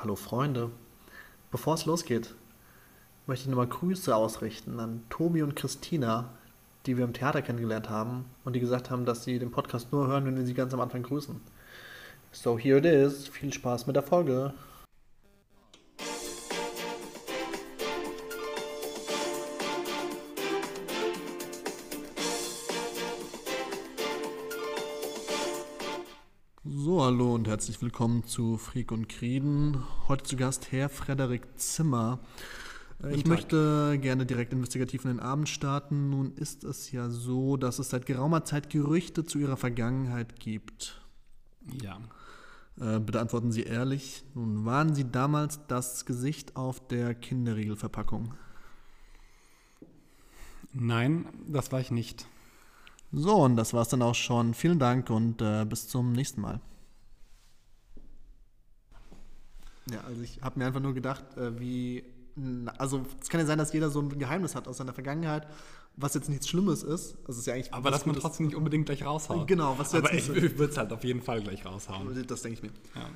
Hallo Freunde. Bevor es losgeht, möchte ich nochmal Grüße ausrichten an Tobi und Christina, die wir im Theater kennengelernt haben und die gesagt haben, dass sie den Podcast nur hören, wenn wir sie ganz am Anfang grüßen. So here it is. Viel Spaß mit der Folge. Hallo und herzlich willkommen zu Freak und Krieden. Heute zu Gast Herr Frederik Zimmer. Ich möchte gerne direkt investigativ in den Abend starten. Nun ist es ja so, dass es seit geraumer Zeit Gerüchte zu Ihrer Vergangenheit gibt. Ja. Äh, bitte antworten Sie ehrlich. Nun, waren Sie damals das Gesicht auf der Kinderriegelverpackung? Nein, das war ich nicht. So, und das war's dann auch schon. Vielen Dank und äh, bis zum nächsten Mal. Ja, also ich habe mir einfach nur gedacht, äh, wie. Also, es kann ja sein, dass jeder so ein Geheimnis hat aus seiner Vergangenheit, was jetzt nichts Schlimmes ist. Also, es ist ja eigentlich. Aber dass man trotzdem nicht unbedingt gleich raushaut. Genau, was du Aber jetzt ich, ich würde es halt auf jeden Fall gleich raushauen. Das denke ich mir. Ja.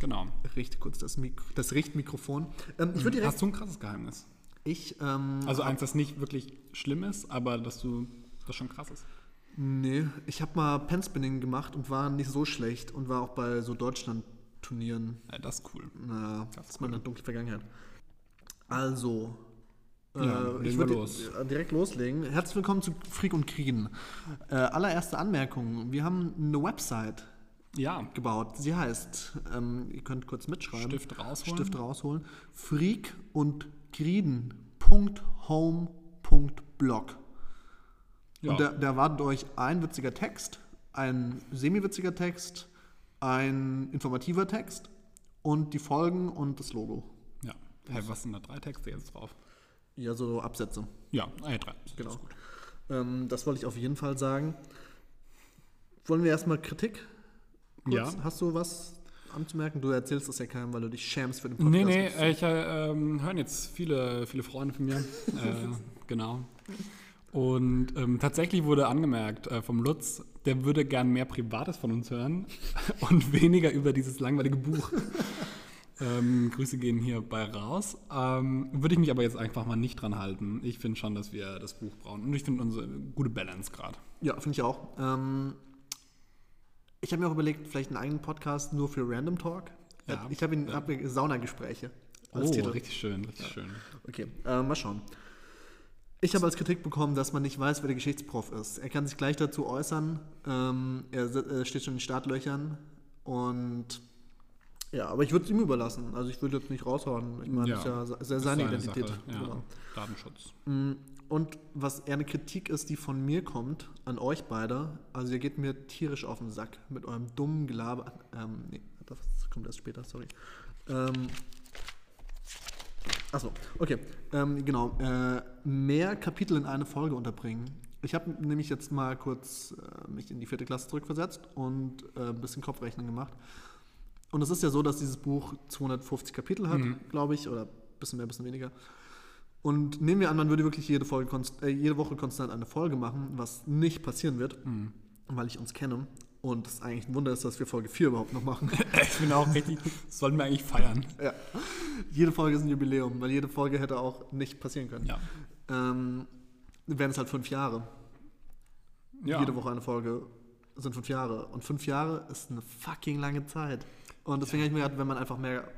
Genau. Ich richte kurz das, Mik das Richtmikrofon. Ähm, ich würde direkt. Hast du ein krasses Geheimnis? Ich, ähm, Also eins, das nicht wirklich schlimm ist, aber dass du das schon krass ist. Nee, ich habe mal Penspinning gemacht und war nicht so schlecht und war auch bei so Deutschland-Turnieren. Ja, das ist cool. Na, Das ist meine dunkle Vergangenheit. Also, Ja, äh, ich wir würde los. äh, direkt loslegen. Herzlich willkommen zu Freak und Kriegen. Äh, allererste Anmerkung: Wir haben eine Website Ja. gebaut. Sie heißt, ähm, ihr könnt kurz mitschreiben: Stift rausholen. Stift rausholen. Freak und Krieden.home.blog. Ja. Und da, da erwartet euch ein witziger Text, ein semi-witziger Text, ein informativer Text und die Folgen und das Logo. ja. Hey, was sind da drei Texte jetzt drauf? Ja, so Absätze. Ja, äh, drei. Das Genau. ist gut. Ähm, das wollte ich auf jeden Fall sagen. Wollen wir erstmal Kritik? Kurz? Ja. Hast du was anzumerken? Du erzählst das ja keinem, weil du dich schämst für den Podcast. Nee, nee, äh, ich äh, ähm, hören jetzt viele, viele Freunde von mir. äh, genau. Und ähm, tatsächlich wurde angemerkt äh, vom Lutz, der würde gern mehr Privates von uns hören und weniger über dieses langweilige Buch. ähm, Grüße gehen hierbei raus. Ähm, würde ich mich aber jetzt einfach mal nicht dran halten. Ich finde schon, dass wir das Buch brauchen. Und ich finde unsere gute Balance gerade. Ja, finde ich auch. Ähm, ich habe mir auch überlegt, vielleicht einen eigenen Podcast nur für Random Talk. Ja. Ich habe ihn- hab Saunagespräche als Oh, Titel. richtig schön, richtig schön. Okay, äh, mal schauen. Ich habe als Kritik bekommen, dass man nicht weiß, wer der Geschichtsprof ist. Er kann sich gleich dazu äußern. Ähm, er äh, steht schon in den Startlöchern. Und ja, aber ich würde es ihm überlassen. Also ich würde jetzt nicht raushauen. Ich meine, Ja, das ist ja seine seine Identität. Sache, ja. Genau. Datenschutz. Mm, Und was eher eine Kritik ist, die von mir kommt, an euch beide. Also ihr geht mir tierisch auf den Sack mit eurem dummen Gelaber. Ähm, nee, das kommt erst später, sorry. Ähm, Achso, okay. Ähm, genau. Äh, mehr Kapitel in eine Folge unterbringen. Ich habe nämlich jetzt mal kurz äh, mich in die vierte Klasse zurückversetzt und äh, ein bisschen Kopfrechnen gemacht. Und es ist ja so, dass dieses Buch 250 Kapitel hat, Mhm. glaube ich, oder ein bisschen mehr, ein bisschen weniger. Und nehmen wir an, man würde wirklich jede, Folge konst äh, jede Woche konstant eine Folge machen, was nicht passieren wird, Mhm. weil ich uns kenne. Und es eigentlich ein Wunder ist, dass wir Folge 4 überhaupt noch machen. Ich bin auch richtig, das sollten wir eigentlich feiern. ja. Jede Folge ist ein Jubiläum, weil jede Folge hätte auch nicht passieren können. Ja. Ähm, wären es halt fünf Jahre. ja. Jede Woche eine Folge sind fünf Jahre. Und fünf Jahre ist eine fucking lange Zeit. Und deswegen habe ich mir gedacht, wenn man einfach mehr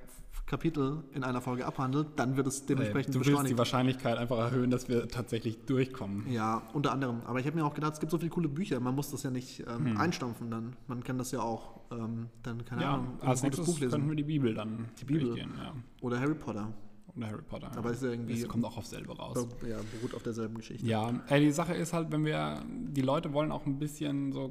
Kapitel in einer Folge abhandelt, dann wird es dementsprechend du willst die beschleunigt. Wahrscheinlichkeit einfach erhöhen, dass wir tatsächlich durchkommen. Ja, unter anderem. Aber ich habe mir auch gedacht, es gibt so viele coole Bücher, man muss das ja nicht ähm, Hm. einstampfen dann. Man kann das ja auch ähm, dann, keine Ja, Ahnung, ein als gutes nächstes Buch könnten lesen. wir die Bibel dann Die Bibel. Ja. Oder Harry Potter. Oder Harry Potter. Aber ist ja irgendwie- Das kommt auch auf selber raus. Ja, beruht auf derselben Geschichte. Ja, ey, die Sache ist halt, wenn wir, die Leute wollen auch ein bisschen so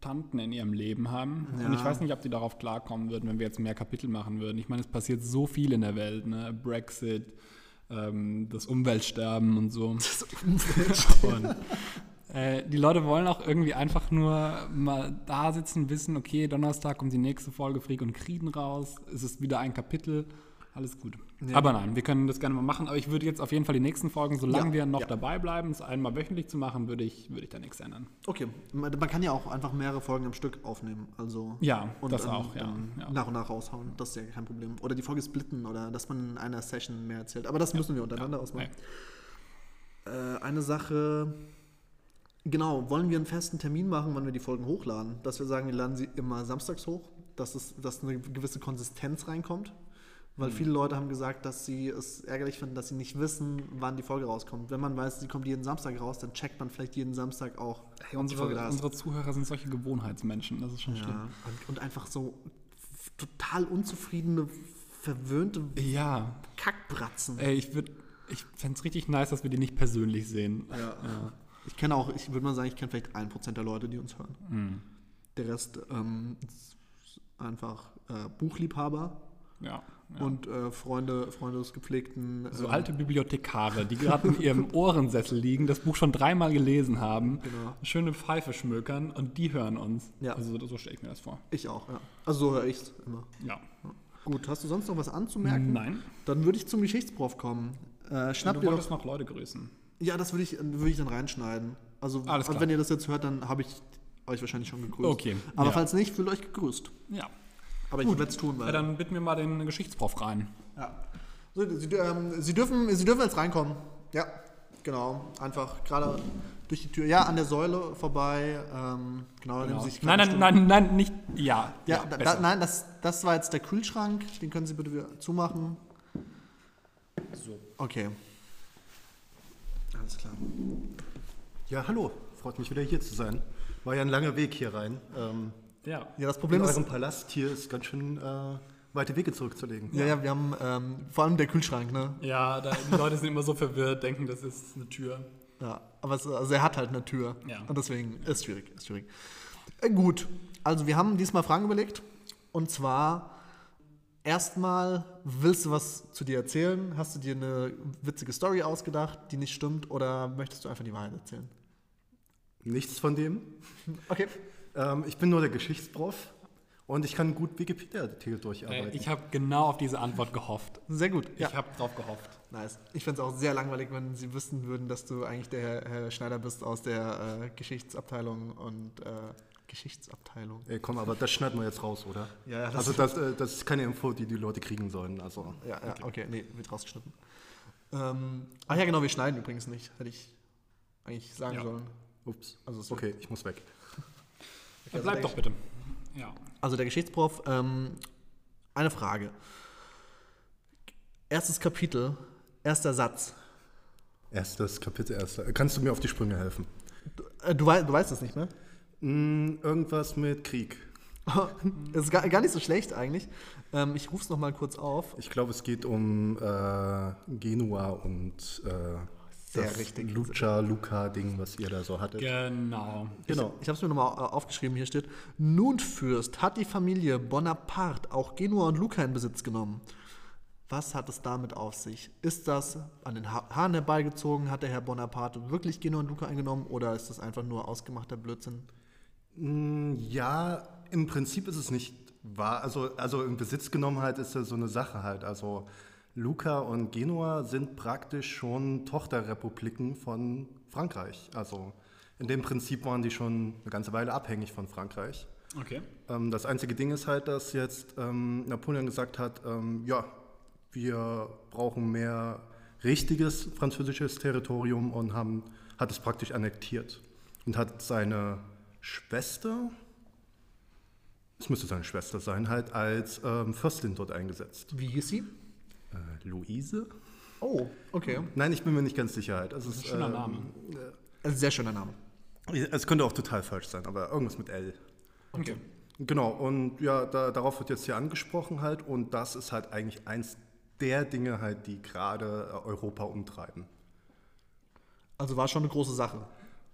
Konstanten in ihrem Leben haben. Ja. Und ich weiß nicht, ob die darauf klarkommen würden, wenn wir jetzt mehr Kapitel machen würden. Ich meine, es passiert so viel in der Welt, ne? Brexit, ähm, das Umweltsterben und so. Das Und äh, die Leute wollen auch irgendwie einfach nur mal da sitzen, wissen, okay, Donnerstag kommt die nächste Folge Freak und Krieden raus, es ist wieder ein Kapitel Alles gut. Aber nein, wir können das gerne mal machen. Aber ich würde jetzt auf jeden Fall die nächsten Folgen, solange Ja, wir noch ja. dabei bleiben, es einmal wöchentlich zu machen, würde ich, würde ich da nichts ändern. Okay, man kann ja auch einfach mehrere Folgen am Stück aufnehmen. Also Ja, und das dann, auch, ja, dann ja. nach und nach raushauen. Das ist ja kein Problem. Oder die Folge splitten oder dass man in einer Session mehr erzählt. Aber das müssen wir untereinander ausmachen. Äh, eine Sache, genau, wollen wir einen festen Termin machen, wann wir die Folgen hochladen? Dass wir sagen, wir laden sie immer samstags hoch, dass, es, dass eine gewisse Konsistenz reinkommt. Mhm. Weil viele Leute haben gesagt, dass sie es ärgerlich finden, dass sie nicht wissen, wann die Folge rauskommt. Wenn man weiß, sie kommt jeden Samstag raus, dann checkt man vielleicht jeden Samstag auch, Hey, unsere, unsere Zuhörer sind solche Gewohnheitsmenschen, das ist schon schlimm. Ja, und, und einfach so total unzufriedene, verwöhnte Ja, Kackbratzen. ey, ich würde, ich fände es richtig nice, dass wir die nicht persönlich sehen. Ja. Ich kenne auch, ich würde mal sagen, ich kenne vielleicht 1% der Leute, die uns hören. Mhm. Der Rest ähm, ist einfach äh, Buchliebhaber Ja. Ja. und äh, Freunde, Freunde des gepflegten. so ähm, alte Bibliothekare, die gerade in ihrem Ohrensessel liegen, das Buch schon dreimal gelesen haben, Genau. schöne Pfeife schmökern und die hören uns. Ja. Also so stelle ich mir das vor. Ich auch, ja. Also so höre ich es immer. Ja. Gut, hast du sonst noch was anzumerken? Nein. Dann würde ich zum Geschichtsprof kommen. Äh, schnapp du wolltest noch Leute grüßen. Ja, das würde ich, würde ich dann reinschneiden. Also, also wenn ihr das jetzt hört, dann habe ich euch wahrscheinlich schon gegrüßt. Okay, Aber ja. falls nicht, fühlt euch gegrüßt. Ja. Aber ich werde es tun, weil. ja. Dann bitten wir mal den Geschichtsprof rein. ja. So, Sie, ähm, Sie, dürfen, Sie dürfen jetzt reinkommen. Ja, genau. Einfach gerade durch die Tür. Ja, an der Säule vorbei. Ähm, genau, nehmen Genau. Nein, nein, nein, nein, nicht. Ja. Ja, da, da, nein, das, das war jetzt der Kühlschrank. Den können Sie bitte wieder zumachen. So. Okay. Alles klar. Ja, hallo. Freut mich wieder hier zu sein. War ja ein langer Weg hier rein. Ähm, Ja. Ja, das in Problem ist. eurem Palast hier ist ganz schön äh, weite Wege zurückzulegen. Ja, ja, wir haben ähm, vor allem der Kühlschrank, ne? Ja, da, die Leute sind immer so verwirrt, denken, das ist eine Tür. Ja, aber es, also er hat halt eine Tür. Ja. Und deswegen ist schwierig, ist schwierig. Äh, gut, also wir haben diesmal Fragen überlegt. Und zwar, erstmal, willst du was zu dir erzählen? Hast du dir eine witzige Story ausgedacht, die nicht stimmt? Oder möchtest du einfach die Wahrheit erzählen? Nichts von dem. Okay. Ähm, ich bin nur der Geschichtsprof und ich kann gut Wikipedia-Artikel durcharbeiten. Ich habe genau auf diese Antwort gehofft. Sehr gut. Ich habe drauf gehofft. Nice. Ich fände es auch sehr langweilig, wenn sie wüssten würden, dass du eigentlich der Herr, Schneider bist aus der äh, Geschichtsabteilung und äh, Geschichtsabteilung. Ey, komm, aber das schneiden wir jetzt raus, oder? Ja, ja, das- also das, äh, das ist keine Info, die die Leute kriegen sollen. Also Ja, ja, okay, nee, wird rausgeschnitten. Ähm, ach ja, genau, wir schneiden übrigens nicht. Hätte ich eigentlich sagen Ja. sollen. ups. Also okay, ich muss weg. Ja, bleib doch bitte. Ja. Also der Geschichtsprof, ähm, eine Frage. Erstes Kapitel, erster Satz. Erstes Kapitel, erster. Kannst du mir auf die Sprünge helfen? Du, äh, du, wei du weißt es nicht mehr? Hm, irgendwas mit Krieg. das ist gar, gar nicht so schlecht eigentlich. Ähm, ich rufe es nochmal kurz auf. Ich glaube, es geht um äh, Genua und äh, Sehr das richtig. Lucha Luca-Ding, was ihr da so hattet. Genau. Genau. Ich, ich habe es mir nochmal aufgeschrieben. Hier steht: Nun, Fürst, hat die Familie Bonaparte auch Genua und Luca in Besitz genommen. Was hat es damit auf sich? Ist das an den ha Haaren herbeigezogen? Hat der Herr Bonaparte wirklich Genua und Luca eingenommen? Oder ist das einfach nur ausgemachter Blödsinn? Mm, Ja, im Prinzip ist es nicht wahr. Also, also in Besitz genommen halt ist das so eine Sache halt. Also Luca und Genua sind praktisch schon Tochterrepubliken von Frankreich. Also in dem Prinzip waren die schon eine ganze Weile abhängig von Frankreich. Okay. Ähm, das einzige Ding ist halt, dass jetzt ähm, Napoleon gesagt hat, ähm, ja, wir brauchen mehr richtiges französisches Territorium und haben, hat es praktisch annektiert und hat seine Schwester, es müsste seine Schwester sein, halt als ähm, Fürstin dort eingesetzt. Wie hieß sie? Äh, Luise? Oh, okay. Nein, ich bin mir nicht ganz sicher halt. Es ist, schöner ähm, Name. Ein sehr schöner Name. Es könnte auch total falsch sein, aber irgendwas mit L. Okay. Genau, und ja, da, darauf wird jetzt hier angesprochen halt und das ist halt eigentlich eins der Dinge halt, die gerade äh, Europa umtreiben. Also war schon eine große Sache.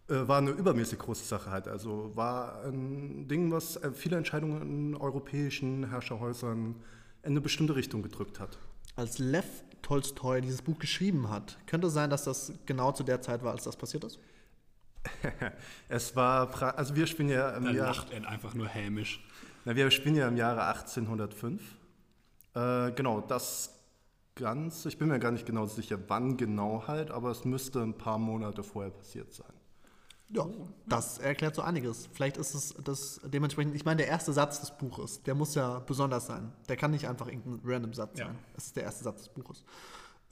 Äh, war eine übermäßig große Sache halt, also war ein Ding, was äh, viele Entscheidungen in europäischen Herrscherhäusern in eine bestimmte Richtung gedrückt hat. Als Lev Tolstoi dieses Buch geschrieben hat, könnte sein, dass das genau zu der Zeit war, als das passiert ist? Es war, pra- also wir spielen ja im Da Jahr, lacht er einfach nur hämisch. na, wir spielen ja im Jahre 1805. Äh, genau, das ganz, ich bin mir gar nicht genau sicher, wann genau halt, aber es müsste ein paar Monate vorher passiert sein. Ja, das erklärt so einiges. Vielleicht ist es das dementsprechend, ich meine, der erste Satz des Buches, der muss ja besonders sein. Der kann nicht einfach irgendein random Satz Ja. sein. Es ist der erste Satz des Buches.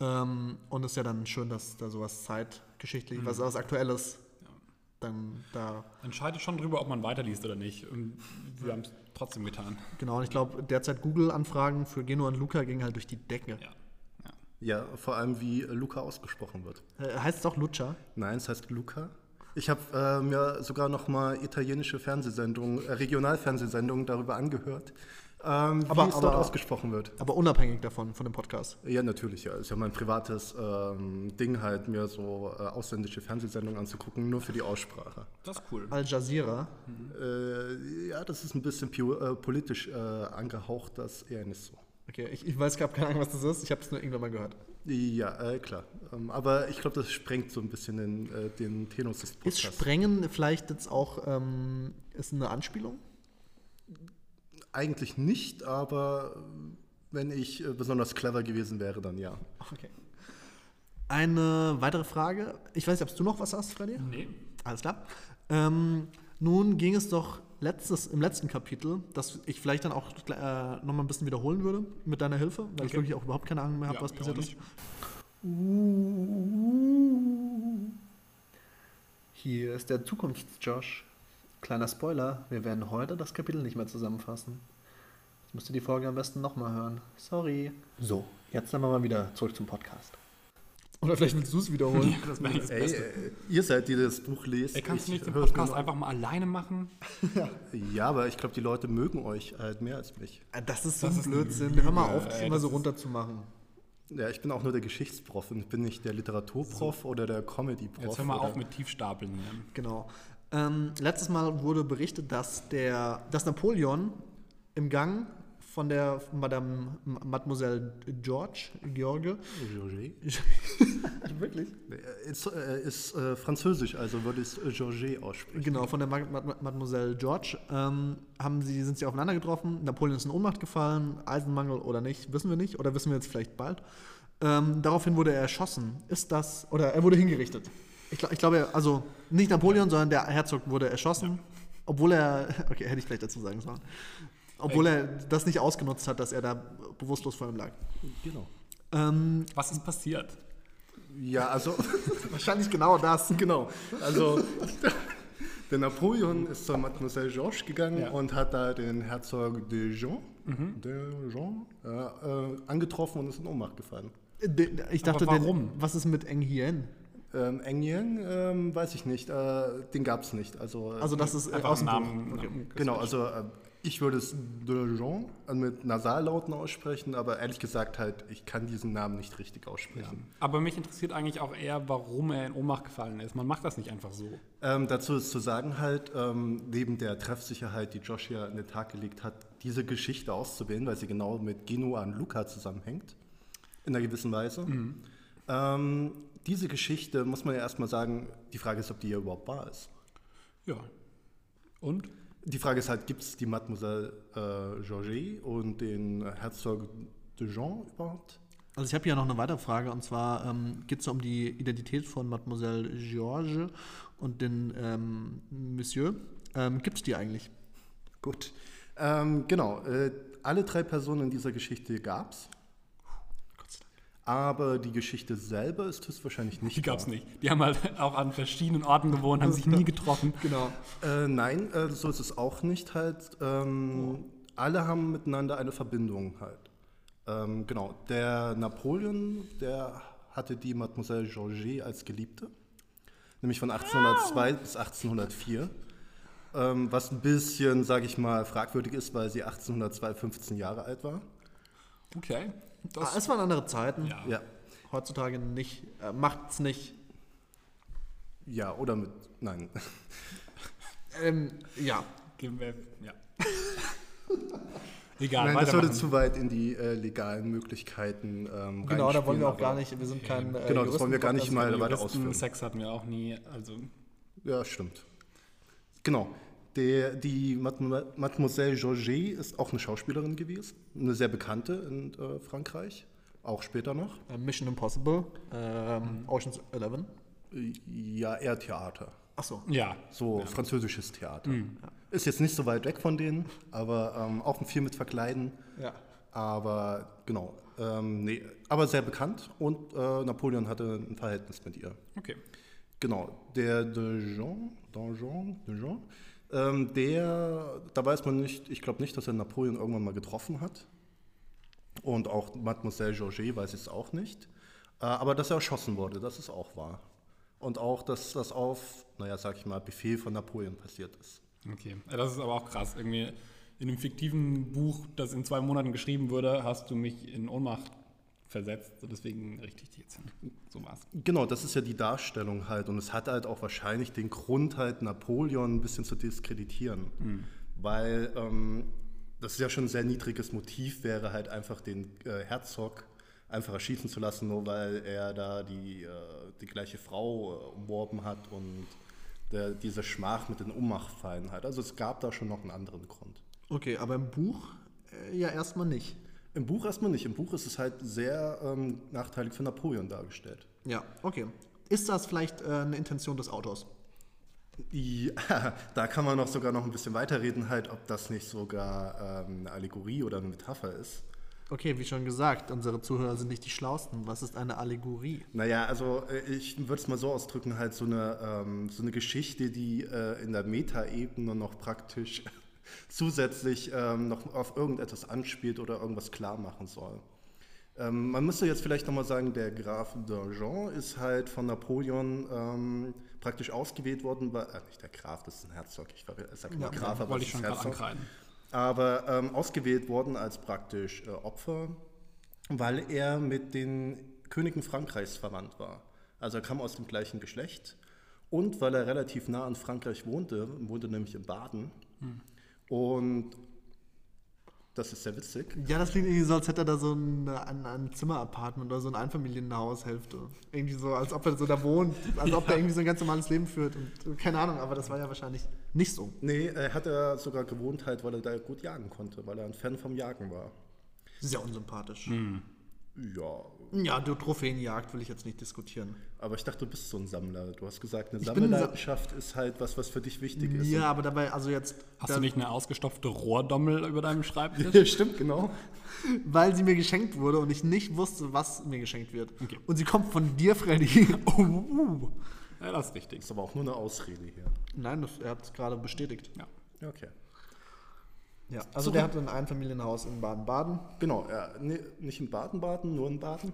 Ähm, und es ist ja dann schön, dass da sowas zeitgeschichtlich, was, was Aktuelles dann da, Entscheidet schon drüber, ob man weiterliest oder nicht. Und wir haben es trotzdem getan. genau. Und ich glaube, derzeit Google-Anfragen für Geno und Luca gingen halt durch die Decke. Ja. ja. Ja, vor allem wie Luca ausgesprochen wird. Äh, heißt es auch Lucha? Nein, es heißt Luca. Ich habe äh, mir sogar noch mal italienische Fernsehsendungen, äh, Regionalfernsehsendungen darüber angehört, ähm, wie Aber- es dort aber- ausgesprochen wird. Aber unabhängig davon, von dem Podcast. Ja, natürlich, ja. Ist ja mein privates ähm, Ding halt, mir so äh, ausländische Fernsehsendungen anzugucken, nur für die Aussprache. Das ist cool. Al Jazeera. Äh, ja, das ist ein bisschen pio- äh, politisch äh, angehaucht, das eher nicht so. Okay, ich, ich weiß, gerade keine Ahnung, was das ist. Ich habe es nur irgendwann mal gehört. Ja, äh, klar. Ähm, aber ich glaube, das sprengt so ein bisschen den, äh, den Tenus des Ist Podcasts. Sprengen vielleicht jetzt auch ähm, ist eine Anspielung? Eigentlich nicht, aber äh, wenn ich äh, besonders clever gewesen wäre, dann ja. Okay. Eine weitere Frage. Ich weiß nicht, ob du noch was hast, Freddy? Nee. Alles klar. Ähm, nun ging es doch letztes, im letzten Kapitel, dass ich vielleicht dann auch äh, noch mal ein bisschen wiederholen würde mit deiner Hilfe, weil ich Okay. wirklich auch überhaupt keine Ahnung mehr habe, Ja, was ich passiert ist. nicht. Hier ist der Zukunfts-Josh. Kleiner Spoiler, wir werden heute das Kapitel nicht mehr zusammenfassen. Jetzt müsst ihr die Folge am besten nochmal hören. Sorry. So, jetzt dann mal wieder zurück zum Podcast. Oder vielleicht willst du es wiederholen. Das wäre das Ey, Beste. äh, ihr seid, die das Buch lest. Ey, kannst du Ich nicht den Podcast einfach mal alleine machen? Ja, aber ich glaube, die Leute mögen euch halt mehr als mich. Äh, Das ist so Das ein ist Blödsinn. Lüge, Hör mal auf, das ey, immer das so runterzumachen. Ja, ich bin auch nur der Geschichtsprof und ich bin nicht der Literaturprof oder der Comedy-Prof. Jetzt hör mal auf mit Tiefstapeln hier. Genau. Ähm, letztes Mal wurde berichtet, dass, der, dass Napoleon im Gang von der Madame Mademoiselle George, George, Georget? wirklich? Ist, äh, ist äh, französisch, also würde ich es Georget aussprechen. Genau, von der Ma Ma Mademoiselle George ähm, haben sie, sind sie aufeinander getroffen. Napoleon ist in Ohnmacht gefallen, Eisenmangel oder nicht, wissen wir nicht, oder wissen wir jetzt vielleicht bald. Ähm, daraufhin wurde er erschossen. Ist das, oder er wurde hingerichtet. Ich, glaub- ich glaube, also nicht Napoleon, sondern der Herzog wurde erschossen, obwohl er, okay, hätte ich vielleicht dazu sagen sollen, obwohl er das nicht ausgenutzt hat, dass er da bewusstlos vor ihm lag. Genau. Ähm, Was ist passiert? Ja, also, wahrscheinlich genau das. genau. Also, der Napoleon ist zur Mademoiselle Georges gegangen Ja. und hat da den Herzog de Jean, de Jean äh, äh, angetroffen und ist in Ohnmacht gefallen. De- Ich dachte, Aber warum? Den, was ist mit Eng Hien? Ähm, Engyen, ähm, weiß ich nicht, äh, den gab es nicht. Also, äh, Also das ist äh, Einfach aus dem Namen. Okay. Namen. Genau, also äh, ich würde es de Jean äh, mit Nasallauten aussprechen, aber ehrlich gesagt halt, ich kann diesen Namen nicht richtig aussprechen. Aber mich interessiert eigentlich auch eher, warum er in Ohnmacht gefallen ist. Man macht das nicht einfach so. Ähm, dazu ist zu sagen halt, ähm, neben der Treffsicherheit, die Josh ja in den Tag gelegt hat, diese Geschichte auszuwählen, weil sie genau mit Genua und Luca zusammenhängt, in einer gewissen Weise. Ähm, diese Geschichte, muss man ja erstmal sagen, die Frage ist, ob die ja überhaupt wahr ist. Ja. Und? Die Frage ist halt, gibt es die Mademoiselle äh, Georget und den Herzog de Jean überhaupt? Also ich habe hier noch eine weitere Frage und zwar ähm, geht es um die Identität von Mademoiselle Georges und den ähm, Monsieur. Ähm, Gibt es die eigentlich? Gut. Ähm, genau, äh, alle drei Personen in dieser Geschichte gab es. Aber die Geschichte selber ist höchstwahrscheinlich nicht Die gab es nicht. Die haben halt auch an verschiedenen Orten gewohnt, haben sich nie getroffen. Genau. Äh, nein, äh, so ist es auch nicht halt. Ähm, Alle haben miteinander eine Verbindung halt. Ähm, genau, der Napoleon, der hatte die Mademoiselle Georget als Geliebte, nämlich von 1802 bis 1804. Ähm, was ein bisschen, sage ich mal, fragwürdig ist, weil sie 1802 15 Jahre alt war. Okay. Ah, Das, es waren andere Zeiten. ja. Ja, Heutzutage nicht. Äh, macht's nicht. ja, oder mit, nein. Ähm, ja. Wir, ja. Egal, nein, das würde zu weit in die äh, legalen Möglichkeiten ähm, Genau, da wollen wir auch gar nicht. Wir sind kein. Äh, Genau, das wollen wir gar nicht mal weiter ausführen. Sex hatten wir auch nie. Also, Ja, stimmt. Genau. Der, die Madem- Mademoiselle Georget ist auch eine Schauspielerin gewesen, eine sehr bekannte in äh, Frankreich. auch später noch. Äh, Mission Impossible, ähm, Ocean's 11. Ja, eher Theater. Achso. Ja. So französisches Theater. Ist jetzt nicht so weit weg von denen, aber ähm, auch viel mit Verkleiden. Ja. Aber genau, ähm, nee, aber sehr bekannt und äh, Napoleon hatte ein Verhältnis mit ihr. Okay. Genau, der Dejean, Danjon, Dejean, ähm, der, da weiß man nicht, ich glaube nicht, dass er Napoleon irgendwann mal getroffen hat. Und auch Mademoiselle Georget weiß ich es auch nicht. Äh, aber dass er erschossen wurde, das ist auch wahr. Und auch, dass das auf, naja, sag ich mal, Befehl von Napoleon passiert ist. Okay. Das ist aber auch krass. Irgendwie in einem fiktiven Buch, das in zwei Monaten geschrieben wurde, hast du mich in Ohnmacht versetzt. Deswegen richte ich dich jetzt hin. So war's. Genau, das ist ja die Darstellung halt. Und es hat halt auch wahrscheinlich den Grund, halt Napoleon ein bisschen zu diskreditieren. Weil ähm, das ist ja schon ein sehr niedriges Motiv, wäre halt einfach den äh, Herzog einfach erschießen zu lassen, nur weil er da die, äh, die gleiche Frau äh, umworben hat und der, diese Schmach mit den Ummachfallen halt. Also es gab da schon noch einen anderen Grund. Okay, aber im Buch äh, ja erstmal nicht. Im Buch erstmal nicht. Im Buch ist es halt sehr ähm, nachteilig für Napoleon dargestellt. Ja, okay. Ist das vielleicht äh, eine Intention des Autors? Ja, da kann man noch sogar noch ein bisschen weiterreden, halt, ob das nicht sogar ähm, eine Allegorie oder eine Metapher ist. Okay, wie schon gesagt, unsere Zuhörer sind nicht die Schlausten. Was ist eine Allegorie? Naja, also äh, ich würde es mal so ausdrücken, halt so eine, ähm, so eine Geschichte, die äh, in der Metaebene noch praktisch zusätzlich ähm, noch auf irgendetwas anspielt oder irgendwas klar machen soll. Ähm, man müsste jetzt vielleicht nochmal sagen, der Graf d'Argent ist halt von Napoleon ähm, praktisch ausgewählt worden, weil, äh, nicht der Graf, das ist ein Herzog, ich sage immer Ja, Graf, aber ich ist gerade Herzog. ankreiden. aber ähm, ausgewählt worden als praktisch äh, Opfer, weil er mit den Königen Frankreichs verwandt war. Also er kam aus dem gleichen Geschlecht und weil er relativ nah an Frankreich wohnte, wohnte nämlich in Baden. Und das ist sehr witzig. Ja, das klingt irgendwie so, als hätte er da so ein, ein, ein Zimmer-Apartment oder so ein Einfamilienhaushälfte. Irgendwie so, als ob er so da wohnt, als ob er irgendwie so ein ganz normales Leben führt. Und keine Ahnung, aber das war ja wahrscheinlich nicht so. Nee, er hat er sogar gewohnt, halt, weil er da gut jagen konnte, weil er ein Fan vom Jagen war. Sehr unsympathisch. Ja, Ja, die Trophäenjagd will ich jetzt nicht diskutieren. aber ich dachte, du bist so ein Sammler. Du hast gesagt, eine Sammelleidenschaft ist halt was, was für dich wichtig ist. Ja, aber dabei, also jetzt, Hast du nicht eine ausgestopfte Rohrdommel über deinem Schreibtisch? Ja, stimmt, genau. weil sie mir geschenkt wurde und ich nicht wusste, was mir geschenkt wird. Okay. Und sie kommt von dir, Freddy. oh, uh. Ja, das ist richtig. Ist aber auch nur eine Ausrede hier. Nein, das, er hat es gerade bestätigt. Ja. Ja, Okay. Ja, also der hat ein Einfamilienhaus in Baden-Baden. Genau, ja, nee, nicht in Baden-Baden, nur in Baden.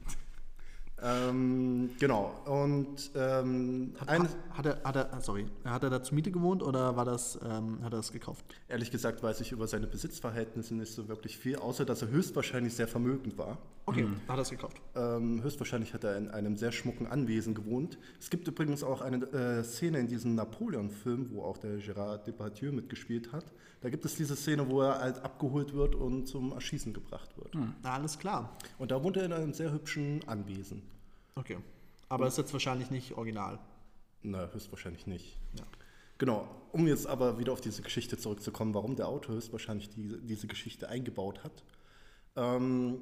ähm, genau, und ähm, Hat, ein, hat, hat er, hat er, ah, sorry, hat er da zur Miete gewohnt oder war das, ähm, hat er das gekauft? ehrlich gesagt weiß ich über seine Besitzverhältnisse nicht so wirklich viel, außer dass er höchstwahrscheinlich sehr vermögend war. Okay, hat er es gekauft. Ähm, höchstwahrscheinlich hat er in einem sehr schmucken Anwesen gewohnt. Es gibt übrigens auch eine äh, Szene in diesem Napoleon-Film, wo auch der Gérard Depardieu mitgespielt hat. Da gibt es diese Szene, wo er halt abgeholt wird und zum Erschießen gebracht wird. Na, alles klar. Und da wohnt er in einem sehr hübschen Anwesen. Okay. Aber ist jetzt wahrscheinlich nicht original. Na, höchstwahrscheinlich nicht. Ja. Genau, um jetzt aber wieder auf diese Geschichte zurückzukommen, warum der Autor höchstwahrscheinlich die, diese Geschichte eingebaut hat. Ähm,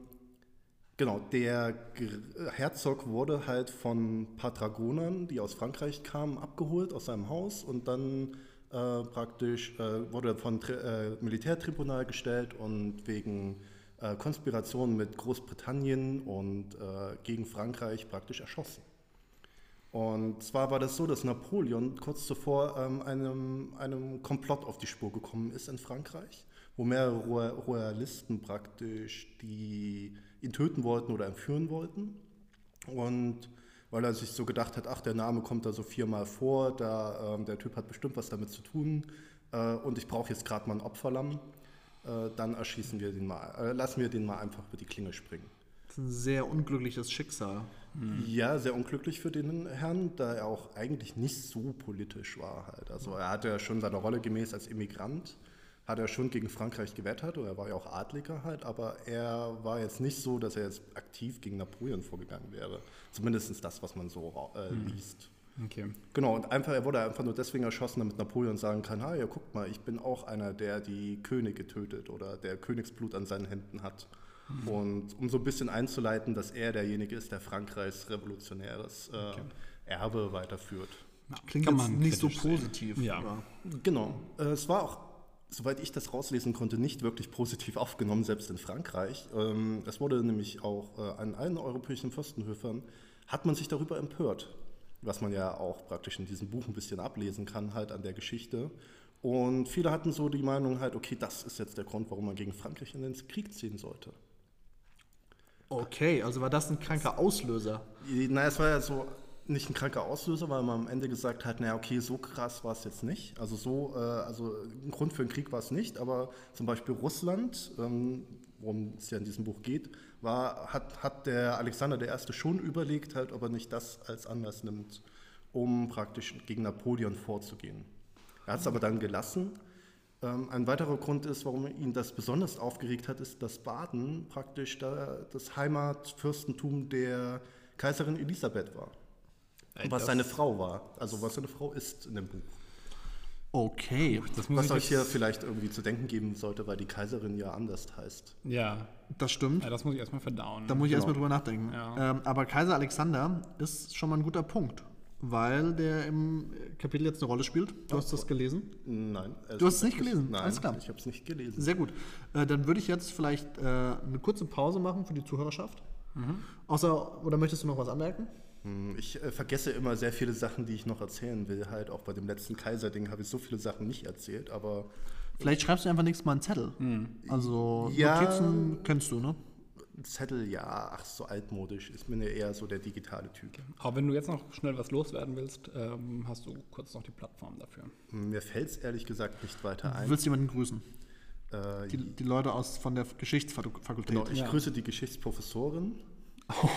genau, der Ge- Herzog wurde halt von Dragonern, die aus Frankreich kamen, abgeholt aus seinem Haus und dann äh, praktisch äh, wurde von Tri äh, Militärtribunal gestellt und wegen äh, Konspiration mit Großbritannien und äh, gegen Frankreich praktisch erschossen. Und zwar war das so, dass Napoleon kurz zuvor ähm, einem, einem Komplott auf die Spur gekommen ist in Frankreich, wo mehrere Roya- Royalisten praktisch die ihn töten wollten oder entführen wollten. Und weil er sich so gedacht hat, ach, der Name kommt da so viermal vor, da, ähm, der Typ hat bestimmt was damit zu tun äh, und ich brauche jetzt gerade mal ein Opferlamm, äh, dann erschießen wir den mal, äh, lassen wir den mal einfach über die Klinge springen. Das ist ein sehr unglückliches Schicksal. Ja, sehr unglücklich für den Herrn, da er auch eigentlich nicht so politisch war halt. Also er hatte ja schon seine Rolle gemäß als Immigrant, hat er schon gegen Frankreich gewettert und er war ja auch Adliger halt, aber er war jetzt nicht so, dass er jetzt aktiv gegen Napoleon vorgegangen wäre. Zumindest das, was man so äh, liest. Okay. Genau, und einfach, er wurde einfach nur deswegen erschossen, damit Napoleon sagen kann, ah ja, guckt mal, ich bin auch einer, der die Könige tötet oder der Königsblut an seinen Händen hat. Und um so ein bisschen einzuleiten, dass er derjenige ist, der Frankreichs revolutionäres äh, Erbe weiterführt. Klingt Kann jetzt man nicht so positiv. Ja. aber- Genau. Äh, es war auch, soweit ich das rauslesen konnte, nicht wirklich positiv aufgenommen, selbst in Frankreich. Ähm, es wurde nämlich auch äh, an allen europäischen Fürstenhöfern, hat man sich darüber empört, was man ja auch praktisch in diesem Buch ein bisschen ablesen kann, halt an der Geschichte. Und viele hatten so die Meinung halt, okay, das ist jetzt der Grund, warum man gegen Frankreich in den Krieg ziehen sollte. Okay, also war das ein kranker Auslöser. Na, es war ja so nicht ein kranker Auslöser, weil man am Ende gesagt hat, naja, okay, so krass war es jetzt nicht. Also so, äh, also ein Grund für einen Krieg war es nicht, aber zum Beispiel Russland, ähm, worum es ja in diesem Buch geht, war, hat, hat der Alexander I. schon überlegt, halt, ob er nicht das als Anlass nimmt, um praktisch gegen Napoleon vorzugehen. Er hat es aber dann gelassen. Ähm, ein weiterer Grund ist, warum ihn das besonders aufgeregt hat, ist, dass Baden praktisch da das Heimatfürstentum der Kaiserin Elisabeth war. Was seine Frau war. Also was seine Frau ist in dem Buch. Okay, Das muss Was ich euch hier vielleicht irgendwie zu denken geben sollte, weil die Kaiserin ja anders heißt. ja, das stimmt. ja, das muss ich erstmal verdauen. Da muss ich Genau. erstmal drüber nachdenken. Ja. Ähm, aber Kaiser Alexander ist schon mal ein guter Punkt, weil der im Kapitel jetzt eine Rolle spielt. Du hast das gelesen. Nein. Du hast es nicht gelesen? Nein, Alles klar. ich habe es nicht gelesen. Sehr gut. Äh, dann würde ich jetzt vielleicht äh, eine kurze Pause machen für die Zuhörerschaft. Mhm. Außer, oder möchtest du noch was anmerken? Hm, Ich äh, vergesse immer sehr viele Sachen, die ich noch erzählen will. Halt auch bei dem letzten Kaiser-Ding habe ich so viele Sachen nicht erzählt, aber Vielleicht schreibst du einfach nächstes Mal einen Zettel. Also Ja. Notizen kennst du, ne? Zettel, ja, ach, so altmodisch. Ich bin ja eher so der digitale Typ. Aber wenn du jetzt noch schnell was loswerden willst, ähm, hast du kurz noch die Plattform dafür. Hm, Mir fällt es ehrlich gesagt nicht weiter Du ein. willst jemanden grüßen. Äh, Die, die Leute aus von der Geschichtsfakultät. genau, ich Ja. grüße die Geschichtsprofessorin.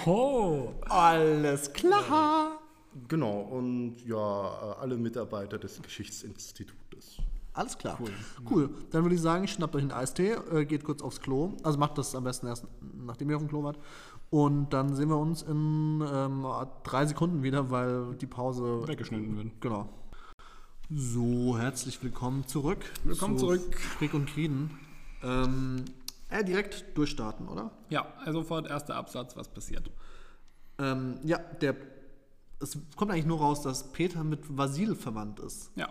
Oh! Alles klar. Genau, und ja, äh, alle Mitarbeiter des Geschichtsinstitutes. Alles klar. Cool. Dann würde ich sagen, schnappt euch einen Eistee, äh, geht kurz aufs Klo. Also macht das am besten erst, nachdem ihr auf dem Klo wart. Und dann sehen wir uns in ähm, drei Sekunden wieder, weil die Pause. Weggeschnitten wird. Genau. So, herzlich willkommen zurück. Willkommen zu zurück. Frick und Krieden. Ähm, äh, direkt durchstarten, oder? Ja, also sofort erster Absatz, was passiert. Ähm, ja, der. Es kommt eigentlich nur raus, dass Peter mit Vasil verwandt ist. Ja.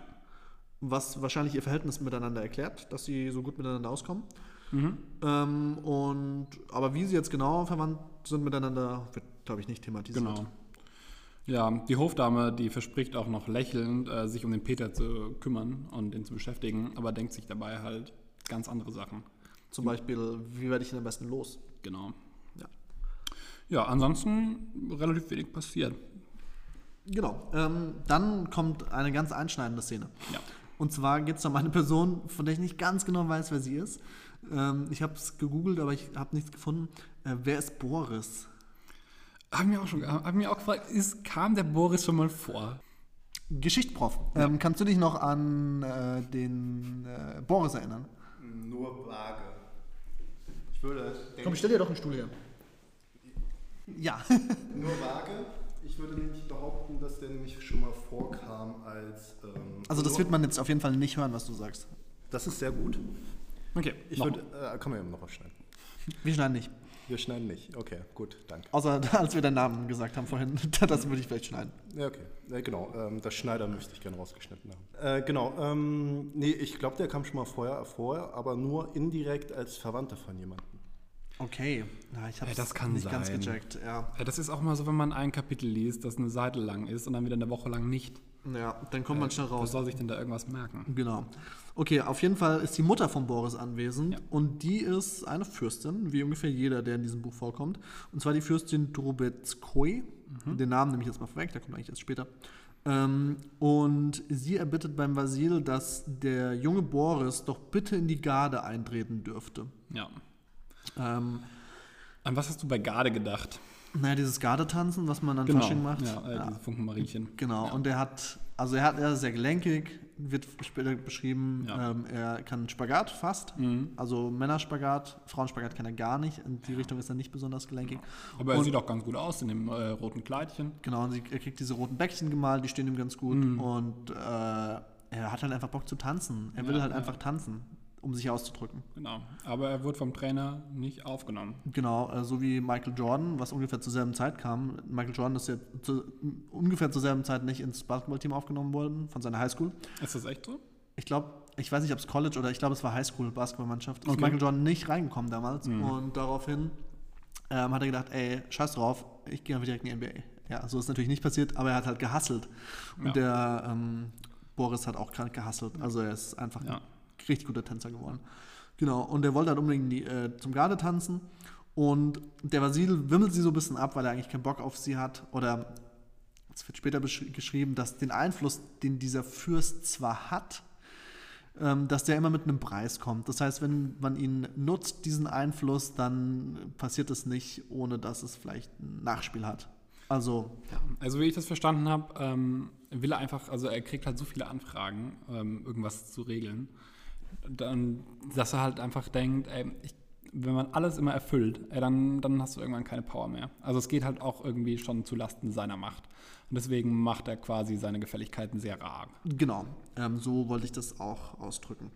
was wahrscheinlich ihr Verhältnis miteinander erklärt, dass sie so gut miteinander auskommen. Mhm. Ähm, und, aber wie sie jetzt genau verwandt sind miteinander, wird, glaube ich, nicht thematisiert. Genau. Ja, die Hofdame, die verspricht auch noch lächelnd, äh, sich um den Peter zu kümmern und ihn zu beschäftigen, aber denkt sich dabei halt ganz andere Sachen. Zum Beispiel, wie werde ich ihn am besten los? Genau. Ja. Ja, ansonsten relativ wenig passiert. Genau. Ähm, dann kommt eine ganz einschneidende Szene. Ja. Und zwar geht es um eine Person, von der ich nicht ganz genau weiß, wer sie ist. Ähm, ich habe es gegoogelt, aber ich habe nichts gefunden. Äh, wer ist Boris? Haben wir auch schon haben wir auch gefragt, ist, kam der Boris schon mal vor? Geschichtsprof. Ähm, kannst du dich noch an äh, den äh, Boris erinnern? Nur vage. Ich würde. Komm, stell dir doch einen Stuhl her. Ja. Nur vage. Ich würde nämlich behaupten, dass der nämlich schon mal vorkam als. Ähm, Also das wird man jetzt auf jeden Fall nicht hören, was du sagst. Das ist sehr gut. Okay, Ich würde. Äh, kann man ja noch was schneiden. Wir schneiden nicht. Wir schneiden nicht. Okay, gut, danke. Außer als wir deinen Namen gesagt haben vorhin. Das würde ich vielleicht schneiden. Ja, okay. Ja, genau. Ähm, das Schneider möchte ich gerne rausgeschnitten haben. Äh, genau. Ähm, nee, ich glaube, der kam schon mal vorher, vorher, aber nur indirekt als Verwandter von jemandem. Okay. Ja, ich habe Ja, das kann nicht ganz sein. gecheckt. Ja. Ja, das ist auch mal so, wenn man ein Kapitel liest, das eine Seite lang ist und dann wieder eine Woche lang nicht. Ja, dann kommt man schnell raus. soll sich denn da irgendwas merken? Genau. Okay, auf jeden Fall ist die Mutter von Boris anwesend Ja. und die ist eine Fürstin, wie ungefähr jeder, der in diesem Buch vorkommt. Und zwar die Fürstin Drobetskoi. Den Namen nehme ich jetzt mal vorweg, der kommt eigentlich erst später. Ähm, und sie erbittet beim Vasil, dass der junge Boris doch bitte in die Garde eintreten dürfte. Ja. Ähm, An was hast du bei Garde gedacht? Naja, dieses Gardetanzen, was man an Fasching macht. Ja, äh, diese Funkenmarienchen. Genau, und er hat, also er hat, er ist sehr gelenkig, wird später beschrieben, Ja. ähm, er kann Spagat fast, Mhm. also Männerspagat, Frauenspagat kann er gar nicht, in die Richtung ist er nicht besonders gelenkig. Aber er Und- sieht auch ganz gut aus in dem äh, roten Kleidchen. Genau, und sie, er kriegt diese roten Bäckchen gemalt, die stehen ihm ganz gut Mhm. und äh, er hat halt einfach Bock zu tanzen, er will Ja, halt ja. einfach tanzen. Um sich auszudrücken. Genau. Aber er wurde vom Trainer nicht aufgenommen. Genau, äh, so wie Michael Jordan, was ungefähr zur selben Zeit kam. Michael Jordan ist ja zu, ungefähr zur selben Zeit nicht ins Basketballteam aufgenommen worden von seiner Highschool. Ist das echt so? Ich glaube, ich weiß nicht, ob es College oder ich glaube, es war Highschool-Basketballmannschaft. Ist Okay. Michael Jordan nicht reingekommen damals und daraufhin ähm, hat er gedacht, ey, scheiß drauf, ich gehe einfach direkt in die NBA. Ja, so ist natürlich nicht passiert, aber er hat halt gehasselt. Und Ja. der ähm, Boris hat auch krank gehasselt. Also er ist einfach Ja. Richtig guter Tänzer geworden. Genau, und er wollte halt unbedingt die, äh, zum Garde tanzen. Und der Vasil wimmelt sie so ein bisschen ab, weil er eigentlich keinen Bock auf sie hat. Oder es wird später geschrieben, dass den Einfluss, den dieser Fürst zwar hat, ähm, dass der immer mit einem Preis kommt. Das heißt, wenn man ihn nutzt, diesen Einfluss, dann passiert es nicht, ohne dass es vielleicht ein Nachspiel hat. Also, ja. Also wie ich das verstanden habe, ähm, will er einfach, also er kriegt halt so viele Anfragen, ähm, irgendwas zu regeln, dann, dass er halt einfach denkt, ey, ich, wenn man alles immer erfüllt, ey, dann, dann hast du irgendwann keine Power mehr. Also es geht halt auch irgendwie schon zu Lasten seiner Macht. Und deswegen macht er quasi seine Gefälligkeiten sehr rar. Genau, ähm, so wollte ich das auch ausdrücken.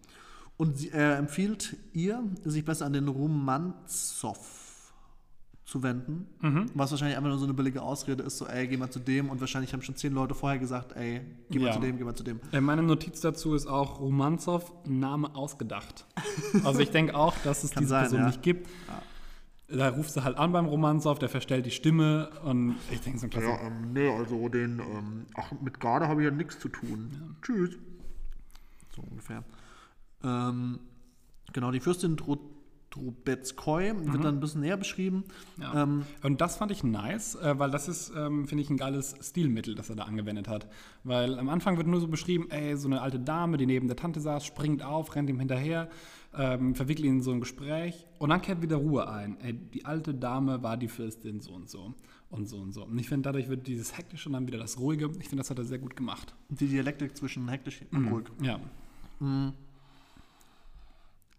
Und er empfiehlt ihr, sich besser an den Romanzow zu wenden, was wahrscheinlich einfach nur so eine billige Ausrede ist, so, ey, geh mal zu dem. Und wahrscheinlich haben schon zehn Leute vorher gesagt, ey, geh mal Ja. zu dem, geh mal zu dem. Äh, Meine Notiz dazu ist auch Romanzow, Name ausgedacht. Also ich denke auch, dass es Kann diese sein, Person ja. nicht gibt. Da rufst du halt an beim Romanzow, der verstellt die Stimme und ich denke so ein klasse. ähm, nee, also den, ähm, ach, mit Garde habe ich ja nichts zu tun. Tschüss. So ungefähr. Ähm, genau, die Fürstin Dro Drobetskoi wird dann ein bisschen näher beschrieben. Ja. Ähm, Und das fand ich nice, äh, weil das ist, ähm, finde ich, ein geiles Stilmittel, das er da angewendet hat. Weil am Anfang wird nur so beschrieben, ey, so eine alte Dame, die neben der Tante saß, springt auf, rennt ihm hinterher, ähm, verwickelt ihn in so ein Gespräch und dann kehrt wieder Ruhe ein. Ey, die alte Dame war die Fürstin so und so und so und so. Und ich finde, dadurch wird dieses Hektische und dann wieder das Ruhige. Ich finde, das hat er sehr gut gemacht. die Dialektik zwischen hektisch und ruhig. Ja.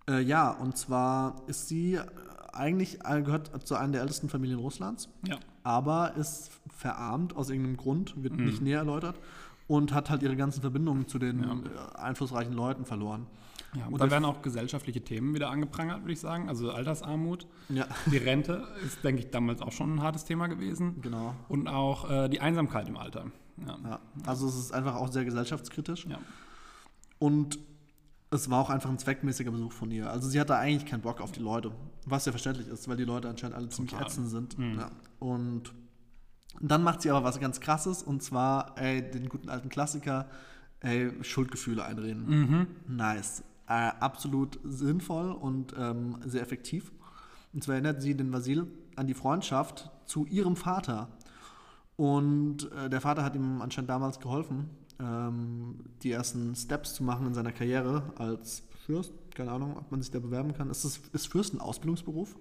Äh, ja, und zwar ist sie äh, eigentlich äh, gehört zu einer der ältesten Familien Russlands, Ja. aber ist verarmt aus irgendeinem Grund, wird nicht näher erläutert und hat halt ihre ganzen Verbindungen zu den äh, einflussreichen Leuten verloren. Ja, Und da werden auch gesellschaftliche Themen wieder angeprangert, würde ich sagen. Also Altersarmut. Ja, Die Rente ist, denke ich, damals auch schon ein hartes Thema gewesen. genau. Und auch äh, die Einsamkeit im Alter. Ja. Ja. Also es ist einfach auch sehr gesellschaftskritisch Ja. und es war auch einfach ein zweckmäßiger Besuch von ihr. Also sie hatte eigentlich keinen Bock auf die Leute, was ja verständlich ist, weil die Leute anscheinend alle ziemlich ätzend sind. Mhm. Ja. Und dann macht sie aber was ganz Krasses und zwar ey, den guten alten Klassiker, ey, Schuldgefühle einreden. Mhm. Nice. Äh, absolut sinnvoll und ähm, sehr effektiv. Und zwar erinnert sie den Vasil an die Freundschaft zu ihrem Vater. Und äh, der Vater hat ihm anscheinend damals geholfen, ähm, die ersten Steps zu machen in seiner Karriere als Fürst. Keine Ahnung, ob man sich da bewerben kann. Ist, das, ist Fürst ein Ausbildungsberuf?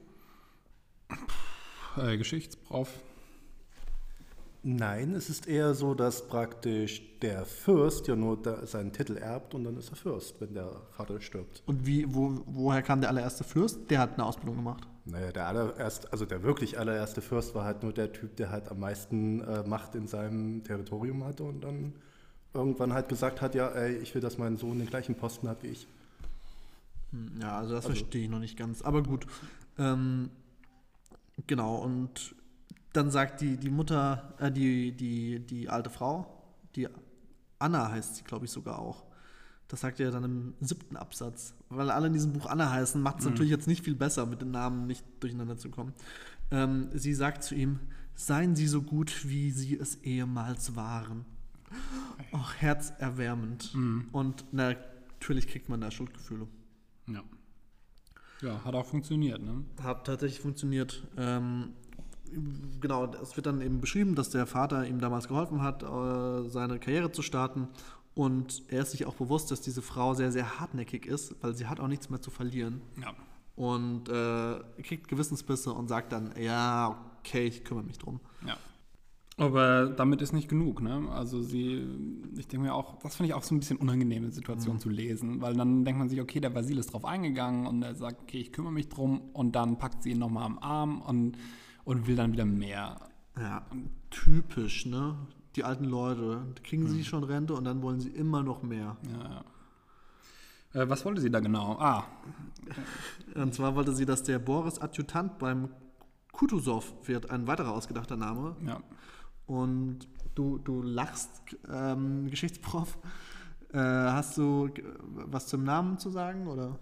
Äh, Geschichtsprof. Nein, es ist eher so, dass praktisch der Fürst ja nur da seinen Titel erbt und dann ist er Fürst, wenn der Vater stirbt. Und wie, wo, woher kam der allererste Fürst? Der hat eine Ausbildung gemacht. Naja, der allererste, also der wirklich allererste Fürst war halt nur der Typ, der halt am meisten äh, Macht in seinem Territorium hatte und dann irgendwann halt gesagt hat, ja, ey, ich will, dass mein Sohn den gleichen Posten hat wie ich. Hm, Ja, also das Also- verstehe ich noch nicht ganz. Aber gut. Ähm, genau, und dann sagt die, die Mutter, äh, die, die, die alte Frau, die Anna heißt sie, glaube ich, sogar auch. Das sagt er dann im siebten Absatz. Weil alle in diesem Buch Anna heißen, macht es natürlich jetzt nicht viel besser, mit den Namen nicht durcheinander zu kommen. Ähm, sie sagt zu ihm, seien Sie so gut, wie Sie es ehemals waren. Och, herzerwärmend. Und natürlich kriegt man da Schuldgefühle. Ja. Ja, hat auch funktioniert, ne? Hat tatsächlich funktioniert. Ähm, genau, es wird dann eben beschrieben, dass der Vater ihm damals geholfen hat, äh, seine Karriere zu starten. Und er ist sich auch bewusst, dass diese Frau sehr, sehr hartnäckig ist, weil sie hat auch nichts mehr zu verlieren. Ja. Und äh, kriegt Gewissensbisse und sagt dann, ja, okay, ich kümmere mich drum. Ja. Aber damit ist nicht genug, ne? Also sie, ich denke mir auch, das finde ich auch so ein bisschen unangenehme Situation zu lesen, weil dann denkt man sich, okay, der Vasil ist drauf eingegangen und er sagt, okay, ich kümmere mich drum und dann packt sie ihn nochmal am Arm und, und will dann wieder mehr. Ja, typisch, ne? Die alten Leute, kriegen sie schon Rente und dann wollen sie immer noch mehr. Ja, ja. Äh, was wollte sie da genau? Ah, Und zwar wollte sie, dass der Boris Adjutant beim Kutusow wird, ein weiterer ausgedachter Name. ja. Und du, du lachst, ähm, Geschichtsprof. Äh, hast du was zum Namen zu sagen? Oder?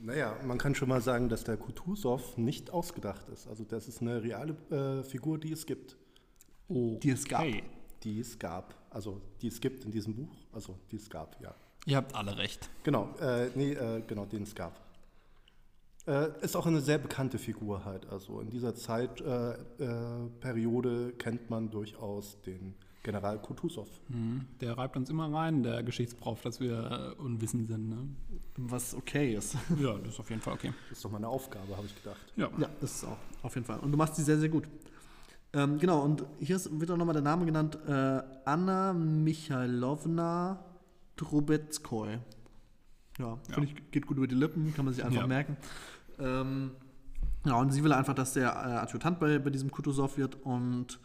Naja, man kann schon mal sagen, dass der Kutusow nicht ausgedacht ist. Also das ist eine reale äh, Figur, die es gibt. Oh, Die es gab. Die es gab. Also die es gibt in diesem Buch. Also die es gab, ja. Ihr habt alle recht. Genau, äh, nee, äh, genau, den es gab. Äh, ist auch eine sehr bekannte Figur halt. Also in dieser Zeitperiode äh, Periode kennt man durchaus den General Kutusow. Mhm. Der reibt uns immer rein, der Geschichtsprof, dass wir äh, unwissend sind. Ne? Was okay ist. Ja, das ist auf jeden Fall okay. Das ist doch meine Aufgabe, habe ich gedacht. Ja. Ja, das ist auch, auf jeden Fall. Und du machst sie sehr, sehr gut. Ähm, genau, und hier ist, wird auch nochmal der Name genannt: äh, Anna Michailowna Trubetskoy. Ja, finde ich, geht gut über die Lippen, kann man sich einfach Ja. merken. Ähm, ja, und sie will einfach, dass der äh, Adjutant bei, bei diesem Kutusow wird und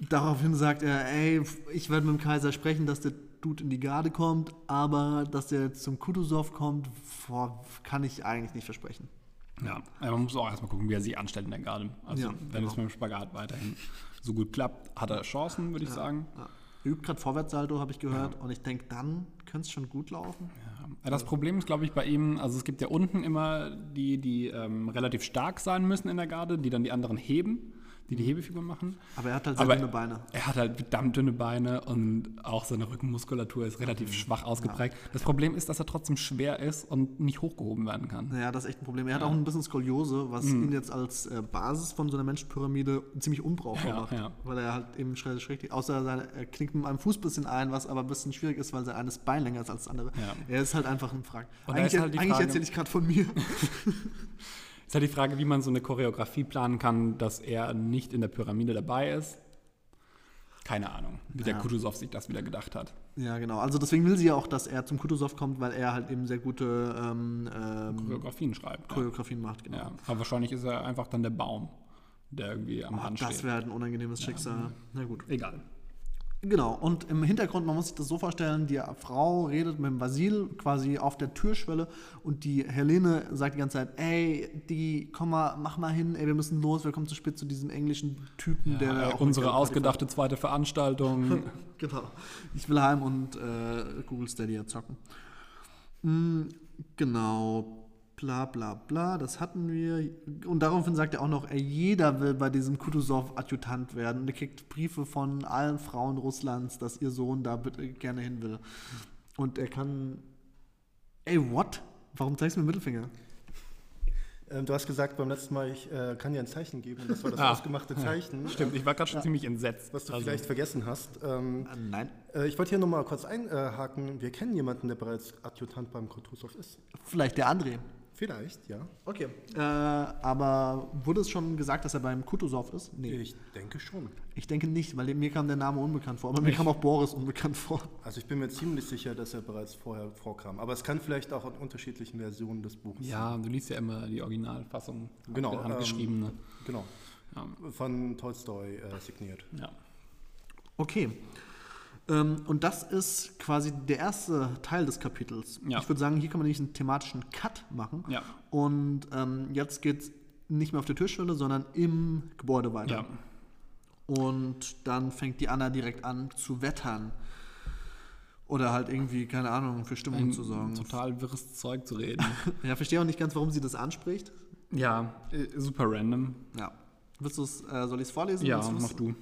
daraufhin sagt er: Ey, ich werde mit dem Kaiser sprechen, dass der Dude in die Garde kommt, aber dass der zum Kutusow kommt, boah, kann ich eigentlich nicht versprechen. Ja, aber man muss auch erstmal gucken, wie er sich anstellt in der Garde. Also, Ja, wenn es genau. mit dem Spagat weiterhin so gut klappt, hat er Chancen, würde ich sagen. Ja. Übt gerade Vorwärtssalto, habe ich gehört. Und ich denke, dann könnte es schon gut laufen. Ja, Das Problem ist, glaube ich, bei ihm, also es gibt ja unten immer die, die ähm, relativ stark sein müssen in der Garde, die dann die anderen heben, die die Hebefigur machen. Aber er hat halt sehr Aber dünne Beine. er hat halt verdammt dünne Beine und auch seine Rückenmuskulatur ist relativ schwach ausgeprägt. Das Problem ist, dass er trotzdem schwer ist und nicht hochgehoben werden kann. Naja, das ist echt ein Problem. Er hat auch ein bisschen Skoliose, was Mhm. ihn jetzt als äh, Basis von so einer Menschenpyramide ziemlich unbrauchbar Ja, macht. ja. Weil er halt eben schräg, schräg außer seine, er knickt mit einem Fuß ein bisschen ein, was aber ein bisschen schwierig ist, weil sein eines Bein länger ist als das andere. Ja. Er ist halt einfach ein Frag. Und Eigentlich, halt eigentlich erzähle ich gerade von mir. Ist halt die Frage, wie man so eine Choreografie planen kann, dass er nicht in der Pyramide dabei ist. Keine Ahnung, wie der Ja. Kutuzov sich das wieder gedacht hat. ja, genau. Also deswegen will sie ja auch, dass er zum Kutusow kommt, weil er halt eben sehr gute ähm, ähm, Choreografien schreibt. Ja. Choreografien macht. Genau. ja. Aber wahrscheinlich ist er einfach dann der Baum, der irgendwie am Rand Das steht. wäre halt ein unangenehmes Schicksal. Na gut. Egal. Genau, und im Hintergrund, man muss sich das so vorstellen, die Frau redet mit dem Vasil quasi auf der Türschwelle und die Helene sagt die ganze Zeit, ey, die, komm mal, mach mal hin, ey, wir müssen los, wir kommen zu spät zu diesem englischen Typen, der Ja, unsere ausgedachte zweite Veranstaltung. Genau. Ich will heim und äh, Google Stadia zocken. Mm, genau. Bla bla bla, das hatten wir. Und daraufhin sagt er auch noch, ey, jeder will bei diesem Kutusow Adjutant werden. Und er kriegt Briefe von allen Frauen Russlands, dass ihr Sohn da bitte gerne hin will. Und er kann. Ey, what? Warum zeigst du mir den Mittelfinger? Ähm, du hast gesagt beim letzten Mal, ich äh, kann dir ein Zeichen geben. Und das war das Ah. ausgemachte Zeichen. Stimmt, ich war gerade schon ziemlich entsetzt. Was du Also, vielleicht vergessen hast. Ähm, Äh, nein. äh, ich wollte hier nochmal kurz einhaken. Wir kennen jemanden, der bereits Adjutant beim Kutusow ist. Vielleicht der André. Vielleicht, ja. Okay. Äh, aber wurde es schon gesagt, dass er beim Kutusow ist? Nee. Ich denke schon. Ich denke nicht, weil mir kam der Name unbekannt vor. Aber mir kam auch Boris unbekannt vor. Also ich bin mir ziemlich sicher, dass er bereits vorher vorkam. Aber es kann vielleicht auch in unterschiedlichen Versionen des Buches ja, du liest ja immer die Originalfassung. Genau, ähm, Handgeschriebene. sein. Genau. Ja. Von Tolstoi äh, signiert. ja. Okay. Ähm, und das ist quasi der erste Teil des Kapitels. Ja. Ich würde sagen, hier kann man nämlich einen thematischen Cut machen. Ja. Und ähm, jetzt geht es nicht mehr auf der Türschwelle, sondern im Gebäude weiter. ja. Und dann fängt die Anna direkt an zu wettern. Oder halt irgendwie, keine Ahnung, für Stimmung Ein zu sorgen. total wirres Zeug zu reden. Ja, verstehe auch nicht ganz, warum sie das anspricht. ja, äh, super random. Ja. Willst du's, äh, soll ich es vorlesen? Ja, mach du.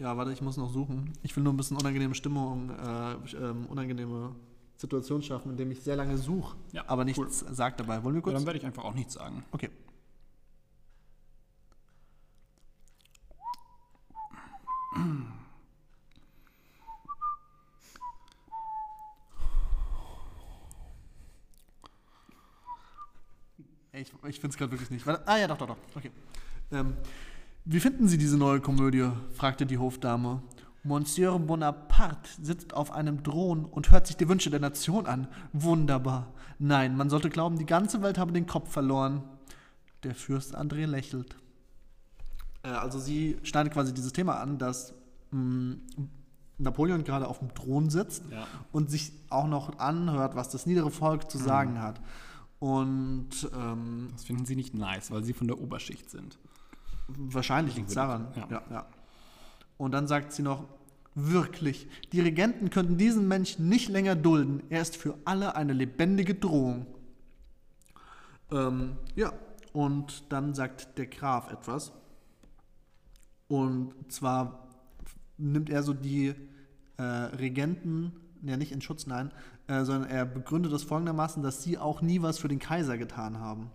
Ja, warte, ich muss noch suchen. Ich will nur ein bisschen unangenehme Stimmung, äh, ähm, unangenehme Situation schaffen, indem ich sehr lange suche, Ja, aber cool. nichts sag dabei. Wollen wir Ja, kurz? dann werde ich einfach auch nichts sagen. okay. Ich, ich finde es gerade wirklich nicht. Warte, ah ja, doch, doch, doch. Okay. Ähm, wie finden Sie diese neue Komödie? fragte die Hofdame. Monsieur Bonaparte sitzt auf einem Thron und hört sich die Wünsche der Nation an. Wunderbar. Nein, man sollte glauben, die ganze Welt habe den Kopf verloren. Der Fürst André lächelt. Äh, also sie schneidet quasi dieses Thema an, dass mh, Napoleon gerade auf dem Thron sitzt Ja. und sich auch noch anhört, was das niedere Volk zu sagen hat. Und ähm, Das finden sie nicht nice, weil sie von der Oberschicht sind. Wahrscheinlich liegt es daran. Ja. Ja, ja. Und dann sagt sie noch, wirklich, die Regenten könnten diesen Menschen nicht länger dulden. Er ist für alle eine lebendige Drohung. Ähm, ja, und dann sagt der Graf etwas. Und zwar nimmt er so die äh, Regenten, ja nicht in Schutz, nein, äh, sondern er begründet das folgendermaßen, dass sie auch nie was für den Kaiser getan haben.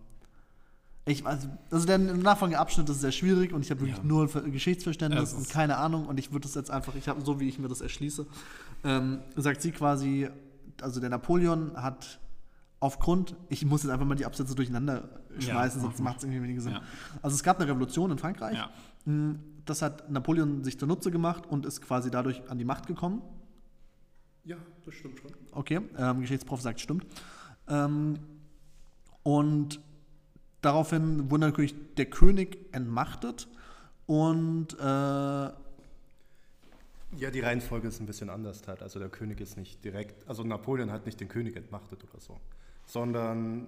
Ich weiß, also der nachfolgende Abschnitt ist sehr schwierig und ich habe wirklich Ja. null Ver- Geschichtsverständnis Es und keine Ahnung und ich würde das jetzt einfach, ich habe so wie ich mir das erschließe, ähm, sagt sie quasi, also der Napoleon hat aufgrund, ich muss jetzt einfach mal die Absätze durcheinander schmeißen, Ja, sonst macht es irgendwie weniger Sinn. Ja. Also es gab eine Revolution in Frankreich. Ja. Mm, Das hat Napoleon sich zunutze gemacht und ist quasi dadurch an die Macht gekommen. Ja, das stimmt schon. Okay, ähm, Geschichtsprof sagt, stimmt. Ähm, und daraufhin wurde natürlich der König entmachtet und äh, Ja, die Reihenfolge ist ein bisschen anders halt. Also der König ist nicht direkt, also Napoleon hat nicht den König entmachtet oder so, sondern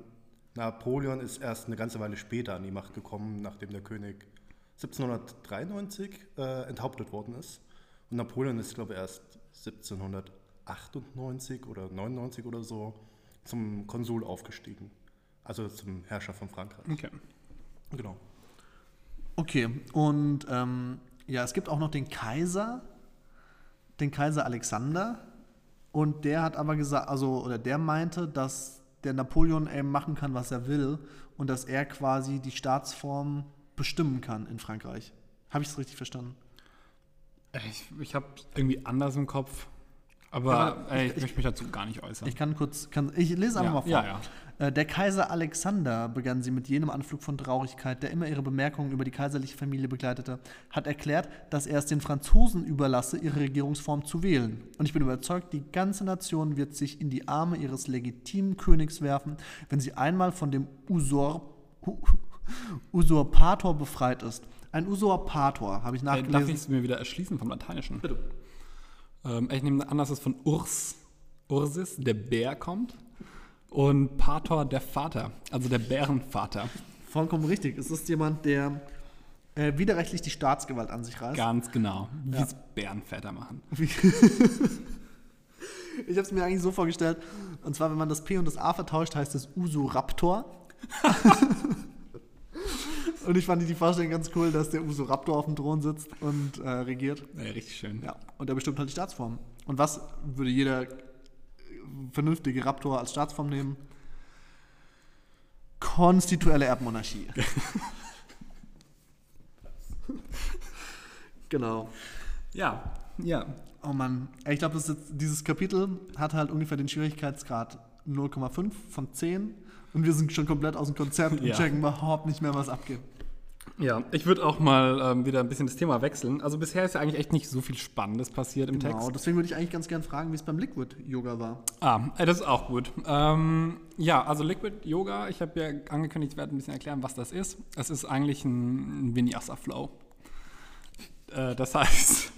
Napoleon ist erst eine ganze Weile später an die Macht gekommen, nachdem der König 1793 äh, enthauptet worden ist. Und Napoleon ist, glaube ich, erst 1798 oder 99 oder so zum Konsul aufgestiegen. Also zum Herrscher von Frankreich. Okay. Genau. okay. Und ähm, ja, es gibt auch noch den Kaiser, den Kaiser Alexander. Und der hat aber gesagt, also, oder der meinte, dass der Napoleon eben machen kann, was er will und dass er quasi die Staatsform bestimmen kann in Frankreich. Habe ich es richtig verstanden? Ich, ich habe irgendwie anders im Kopf. Aber, Aber ey, ich- ich, möchte mich dazu gar nicht äußern. Ich kann kurz, kann, ich lese einfach ja, mal vor. ja, ja. Der Kaiser Alexander, begann sie mit jenem Anflug von Traurigkeit, der immer ihre Bemerkungen über die kaiserliche Familie begleitete, hat erklärt, dass er es den Franzosen überlasse, ihre Regierungsform zu wählen. Und ich bin überzeugt, die ganze Nation wird sich in die Arme ihres legitimen Königs werfen, wenn sie einmal von dem Usor, Usurpator befreit ist. Ein Usurpator, habe ich Äh, darf ich nachgelesen. es mir wieder erschließen vom Lateinischen? Bitte. Ähm, ich nehme an, dass es von Urs, Ursis, der Bär kommt. Und Pator, der Vater, also der Bärenvater. Vollkommen richtig. Es ist jemand, der äh, widerrechtlich die Staatsgewalt an sich reißt. Ganz genau. Wie Ja. es Bärenväter machen. Ich habe es mir eigentlich so vorgestellt, und zwar, wenn man das P und das A vertauscht, heißt es Usuraptor. und ich fand die Vorstellung ganz cool, dass der Usuraptor auf dem Thron sitzt und äh, regiert. Ja, richtig schön. Ja, und der bestimmt halt die Staatsform. Und was würde jeder vernünftige Raptor als Staatsform nehmen? Konstituelle Erbmonarchie. genau. Ja, ja. Oh Mann, ich glaube, dieses Kapitel hat halt ungefähr den Schwierigkeitsgrad 0,5 von 10 und wir sind schon komplett aus dem Konzept und Ja. checken überhaupt nicht mehr, was abgeht. Ja, ich würde auch mal ähm, wieder ein bisschen das Thema wechseln. Also bisher ist ja eigentlich echt nicht so viel Spannendes passiert im Genau, Text. deswegen würde ich eigentlich ganz gern fragen, wie es beim Liquid Yoga war. Ah, äh, das ist auch gut. Ähm, ja, also Liquid Yoga, ich habe ja angekündigt, ich werde ein bisschen erklären, was das ist. Es ist eigentlich ein, Vinyasa Flow. Äh, das heißt,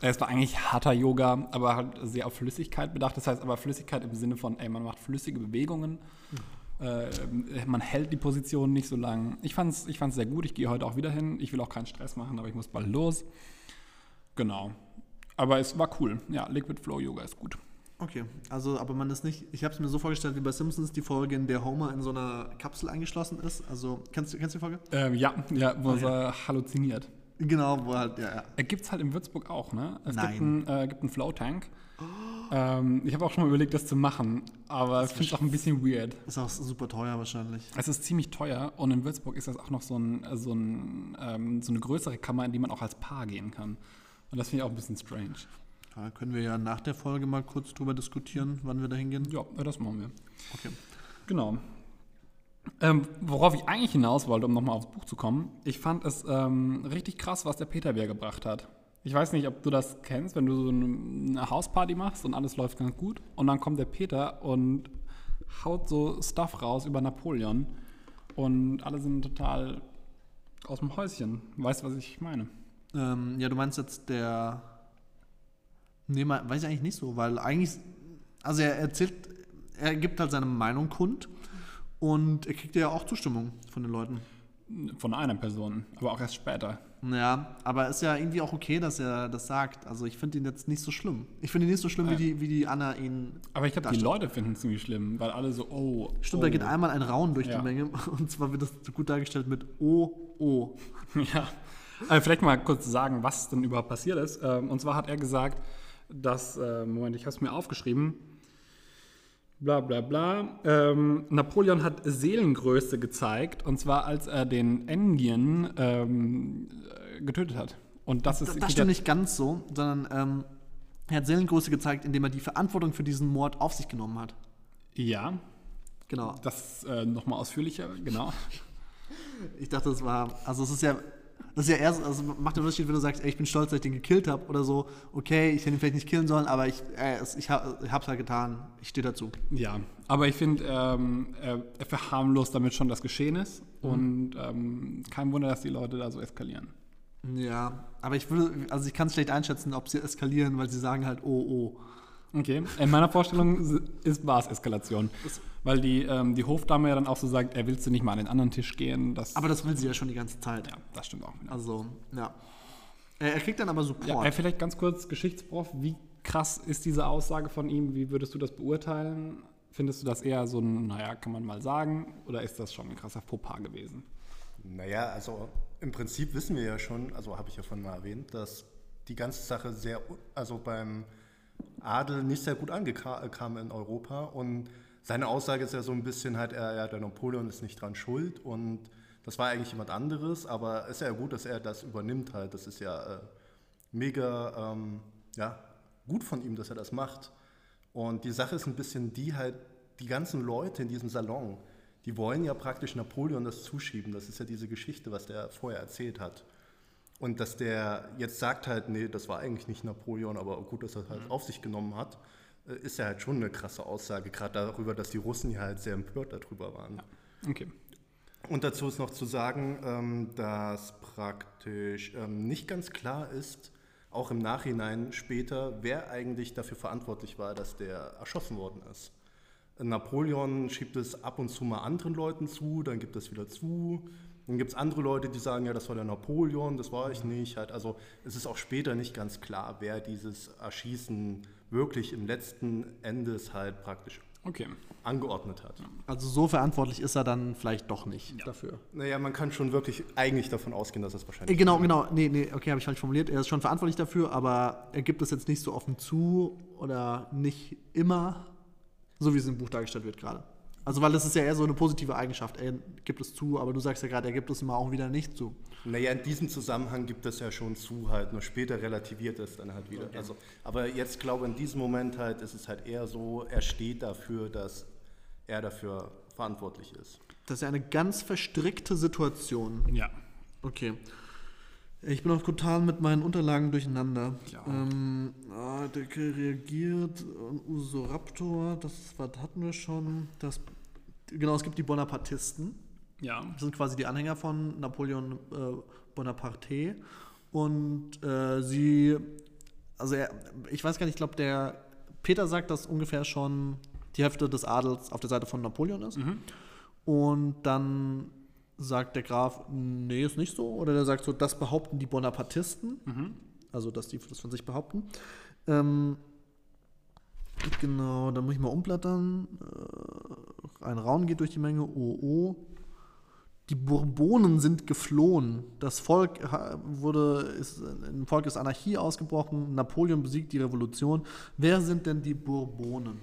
es war eigentlich harter Yoga, aber halt sehr auf Flüssigkeit bedacht. Das heißt aber Flüssigkeit im Sinne von, ey, man macht flüssige Bewegungen. Äh, man hält die Position nicht so lang. Ich fand es ich fand's sehr gut. Ich gehe heute auch wieder hin. Ich will auch keinen Stress machen, aber ich muss bald los. Genau. Aber es war cool. Ja, Liquid Flow Yoga ist gut. Okay, also aber man ist nicht, ich habe es mir so vorgestellt wie bei Simpsons, die Folge, in der Homer in so einer Kapsel eingeschlossen ist. Also, kennst du, kennst du die Folge? Ähm, ja, ja, wo Oh, er halluziniert. Genau, wo halt, ja, ja. Gibt es halt in Würzburg auch, ne? Es Nein. gibt einen, äh, gibt einen Flow-Tank. Ähm, ich habe auch schon mal überlegt, das zu machen, aber ich finde es auch ein bisschen weird. Ist auch super teuer wahrscheinlich. Es ist ziemlich teuer und in Würzburg ist das auch noch so, ein, so, ein, ähm, so eine größere Kammer, in die man auch als Paar gehen kann. Und das finde ich auch ein bisschen strange. Da können wir ja nach der Folge mal kurz drüber diskutieren, wann wir da hingehen. Ja, das machen wir. Okay. Genau. Ähm, worauf ich eigentlich hinaus wollte, um nochmal aufs Buch zu kommen, ich fand es ähm, richtig krass, was der Peter Bär gebracht hat. Ich weiß nicht, ob du das kennst, wenn du so eine, Hausparty machst und alles läuft ganz gut und dann kommt der Peter und haut so Stuff raus über Napoleon und alle sind total aus dem Häuschen. Weißt du, was ich meine? Ähm, ja, du meinst jetzt der Nee, mal, weiß ich eigentlich nicht so, weil eigentlich, also er erzählt, er gibt halt seine Meinung kund und er kriegt ja auch Zustimmung von den Leuten. Von einer Person, aber auch erst später. Ja, aber ist ja irgendwie auch okay, dass er das sagt. Also ich finde ihn jetzt nicht so schlimm. Ich finde ihn nicht so schlimm, wie, die, wie die Anna ihn. Aber ich glaube, die. Leute finden es ziemlich schlimm, weil alle so, oh. Stimmt, oh. da geht einmal ein Raun durch Ja. die Menge und zwar wird das gut dargestellt mit O, O. Ja. Äh, vielleicht mal kurz sagen, was denn überhaupt passiert ist. Ähm, und zwar hat er gesagt, dass, äh, Moment, ich habe es mir aufgeschrieben. Bla bla bla. Ähm, Napoleon hat Seelengröße gezeigt, und zwar als er den Engien ähm, äh, getötet hat. Und das ist Das, das stimmt nicht ganz so, sondern ähm, er hat Seelengröße gezeigt, indem er die Verantwortung für diesen Mord auf sich genommen hat. Ja, Genau. das äh, nochmal ausführlicher, genau. Ich dachte, das war, also es ist ja, das ist ja erst, also macht den Unterschied, wenn du sagst, ey, ich bin stolz, dass ich den gekillt habe oder so. Okay, ich hätte ihn vielleicht nicht killen sollen, aber ich, äh, es- ich, hab, ich hab's halt getan. Ich stehe dazu. Ja, aber ich finde, ähm, er, er verharmlost damit schon das Geschehnis und ähm, kein Wunder, dass die Leute da so eskalieren. Ja, aber ich würde, also ich kann es schlecht einschätzen, ob sie eskalieren, weil sie sagen halt, oh, oh. Okay, in meiner Vorstellung ist, war es Eskalation, weil die, ähm, die Hofdame ja dann auch so sagt, er willst du nicht mal an den anderen Tisch gehen. Das, Aber das will sie ja schon die ganze Zeit. ja, das stimmt auch. wieder. Also, ja. Er, er kriegt dann aber Support. Ja, vielleicht ganz kurz Geschichtsprof, wie krass ist diese Aussage von ihm? Wie würdest du das beurteilen? Findest du das eher so ein, naja, kann man mal sagen, oder ist das schon ein krasser Fauxpas gewesen? Naja, also im Prinzip wissen wir ja schon, also habe ich ja schon mal erwähnt, dass die ganze Sache sehr, also beim Adel nicht sehr gut ankam in Europa und seine Aussage ist ja so ein bisschen halt, er, ja, der Napoleon ist nicht dran schuld und das war eigentlich jemand anderes, aber ist ja gut, dass er das übernimmt halt, das ist ja äh, mega, ähm, ja, gut von ihm, dass er das macht und die Sache ist ein bisschen die halt, die ganzen Leute in diesem Salon, die wollen ja praktisch Napoleon das zuschieben. Das ist ja diese Geschichte, was der vorher erzählt hat. Und dass der jetzt sagt halt, nee, das war eigentlich nicht Napoleon, aber gut, dass er es halt auf sich genommen hat, äh, ist ja halt schon eine krasse Aussage, gerade darüber, dass die Russen ja halt sehr empört darüber waren. Okay. Und dazu ist noch zu sagen, ähm, dass praktisch ähm, nicht ganz klar ist, auch im Nachhinein später, wer eigentlich dafür verantwortlich war, dass der erschossen worden ist. Napoleon schiebt es ab und zu mal anderen Leuten zu, dann gibt es wieder zu. Dann gibt es andere Leute, die sagen, ja, das war der Napoleon, das war ich nicht. Halt, also es ist auch später nicht ganz klar, wer dieses Erschießen wirklich im letzten Endes halt praktisch Okay. angeordnet hat. Also so verantwortlich ist er dann vielleicht doch nicht dafür. Naja, man kann schon wirklich eigentlich davon ausgehen, dass es Äh, wahrscheinlich Genau, genau. Nee, nee, okay, habe ich falsch formuliert. Er ist schon verantwortlich dafür, aber er gibt es jetzt nicht so offen zu oder nicht immer, so wie es im Buch dargestellt wird gerade. Also, weil das ist ja eher so eine positive Eigenschaft. Er gibt es zu, aber du sagst ja gerade, er gibt es immer auch wieder nicht zu. Naja, in diesem Zusammenhang gibt es ja schon zu, halt, nur später relativiert es dann halt wieder. Also, aber jetzt glaube ich, in diesem Moment halt ist es halt eher so, er steht dafür, dass er dafür verantwortlich ist. Das ist ja eine ganz verstrickte Situation. Ja. Okay. Ich bin auch total mit meinen Unterlagen durcheinander. Ja. Ähm, ah, der reagiert, ähm, Usoraptor, das was hatten wir schon. Das, genau, es gibt die Bonapartisten. Ja. Das sind quasi die Anhänger von Napoleon äh, Bonaparte. Und äh, sie, also er, ich weiß gar nicht, ich glaube, der Peter sagt, dass ungefähr schon die Hälfte des Adels auf der Seite von Napoleon ist. Und dann sagt der Graf, nee, ist nicht so. Oder der sagt so, das behaupten die Bonapartisten. Also, dass die das von sich behaupten. Ähm, genau, dann muss ich mal umblättern. Äh, ein Raun geht durch die Menge. Oh, oh. Die Bourbonen sind geflohen. Das Volk wurde, ist, im Volk ist Anarchie ausgebrochen. Napoleon besiegt die Revolution. Wer sind denn die Bourbonen?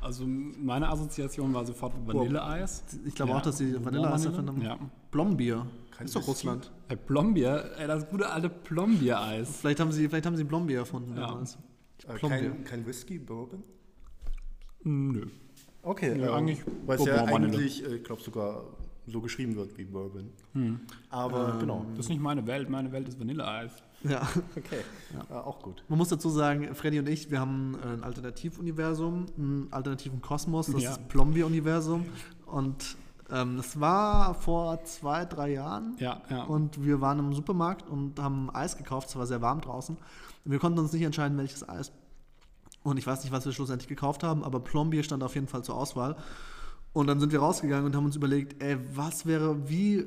Also meine Assoziation war sofort Vanilleeis. Ich glaube Ja. auch, dass sie Vanilleeis haben. Ja. Blombier. Kein ist doch? Russland. Äh, Plombier, ey, das gute alte Plombier-Eis. Vielleicht haben sie, vielleicht haben sie Blombier erfunden Ja. damals. Äh, Plombier. kein, kein Whisky, Bourbon? Nö. Okay, Ja, ähm, eigentlich Weil es ja eigentlich, äh, ich glaube, sogar so geschrieben wird wie Bourbon. Aber genau. Das ist nicht meine Welt, meine Welt ist Vanilleeis. Ja. Okay, Äh, auch gut. Man muss dazu sagen, Freddy und ich, wir haben äh, ein Alternativuniversum, einen alternativen Kosmos, das Ja. ist Plombier-Universum. Und Ähm, das war vor zwei, drei Jahren. Ja, ja. Und wir waren im Supermarkt und haben Eis gekauft. Es war sehr warm draußen. Und wir konnten uns nicht entscheiden, welches Eis. Und ich weiß nicht, was wir schlussendlich gekauft haben, aber Plombier stand auf jeden Fall zur Auswahl. Und dann sind wir rausgegangen und haben uns überlegt, ey, was wäre, wie,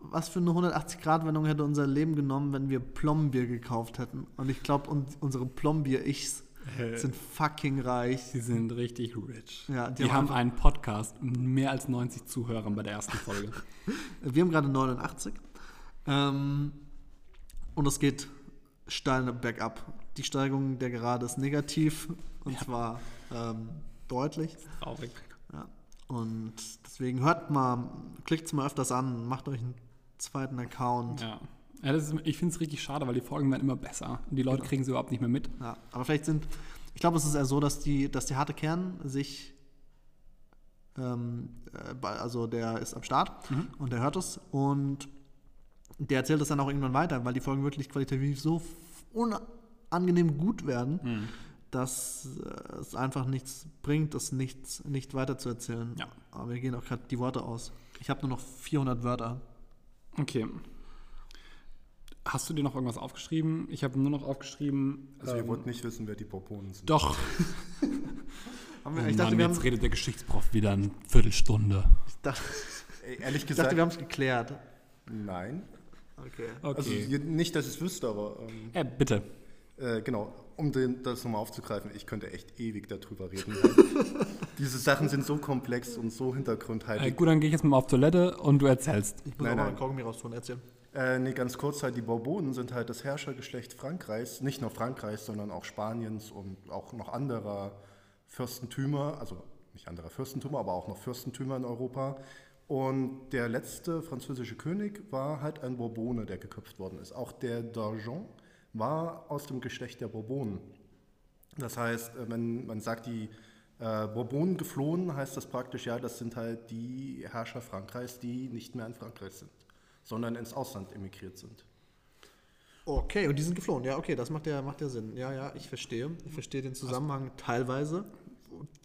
was für eine 180-Grad-Wendung hätte unser Leben genommen, wenn wir Plombier gekauft hätten. Und ich glaube, un unsere Plombier-Ichs Äh. sind fucking reich. Die sind richtig rich. Ja, die die, haben haben einen Podcast mit mehr als 90 Zuhörern bei der ersten Folge. Wir haben gerade 89. Ähm, und es geht steil bergab. Die Steigung der Gerade ist negativ und zwar ähm, deutlich. Traurig. Ja. Und deswegen hört mal, klickt es mal öfters an, macht euch einen zweiten Account. Ja. ja ist, ich finde es richtig schade, weil die Folgen werden immer besser. Und die Leute Genau. kriegen sie überhaupt nicht mehr mit. Ja, aber vielleicht sind, ich glaube, es ist eher so, dass die, dass der harte Kern sich, ähm, äh, also der ist am Start und der hört es und der erzählt es dann auch irgendwann weiter, weil die Folgen wirklich qualitativ so unangenehm gut werden, dass äh, es einfach nichts bringt, das nichts, nicht weiter zu erzählen. Ja. Aber wir gehen auch gerade die Worte aus. Ich habe nur noch 400 Wörter. Okay. Hast du dir noch irgendwas aufgeschrieben? Ich habe nur noch aufgeschrieben. Also ihr ähm, wollt nicht wissen, wer die Bourbonen sind. Doch. Haben Oh wir, ich, Mann, dachte, wir haben, jetzt redet der Geschichtsprof wieder eine Viertelstunde. ich, dachte, Ey, ehrlich ich gesagt, dachte, wir haben es geklärt. nein. Okay. Okay. Also nicht, dass ich es wüsste, aber ähm, äh, bitte. Äh, genau, um den, das nochmal aufzugreifen, ich könnte echt ewig darüber reden. Diese Sachen sind so komplex und so Äh, hintergrundhaltig. gut, dann gehe ich jetzt mal auf Toilette und du erzählst. Ich muss Nein, auch mal einen Kaugummi raustun, erzähl. Äh, nee, ganz kurz halt, die Bourbonen sind halt das Herrschergeschlecht Frankreichs, nicht nur Frankreichs, sondern auch Spaniens und auch noch anderer Fürstentümer, also nicht anderer Fürstentümer, aber auch noch Fürstentümer in Europa. Und der letzte französische König war halt ein Bourbone, der geköpft worden ist. Auch der D'Argent war aus dem Geschlecht der Bourbonen. Das heißt, äh, wenn man sagt, die äh, Bourbonen geflohen, heißt das praktisch, ja, das sind halt die Herrscher Frankreichs, die nicht mehr in Frankreich sind, sondern ins Ausland emigriert sind. Okay, und die sind geflohen. Ja, okay, das macht ja, macht ja Sinn. Ja, ja, ich verstehe. Ich verstehe den Zusammenhang teilweise.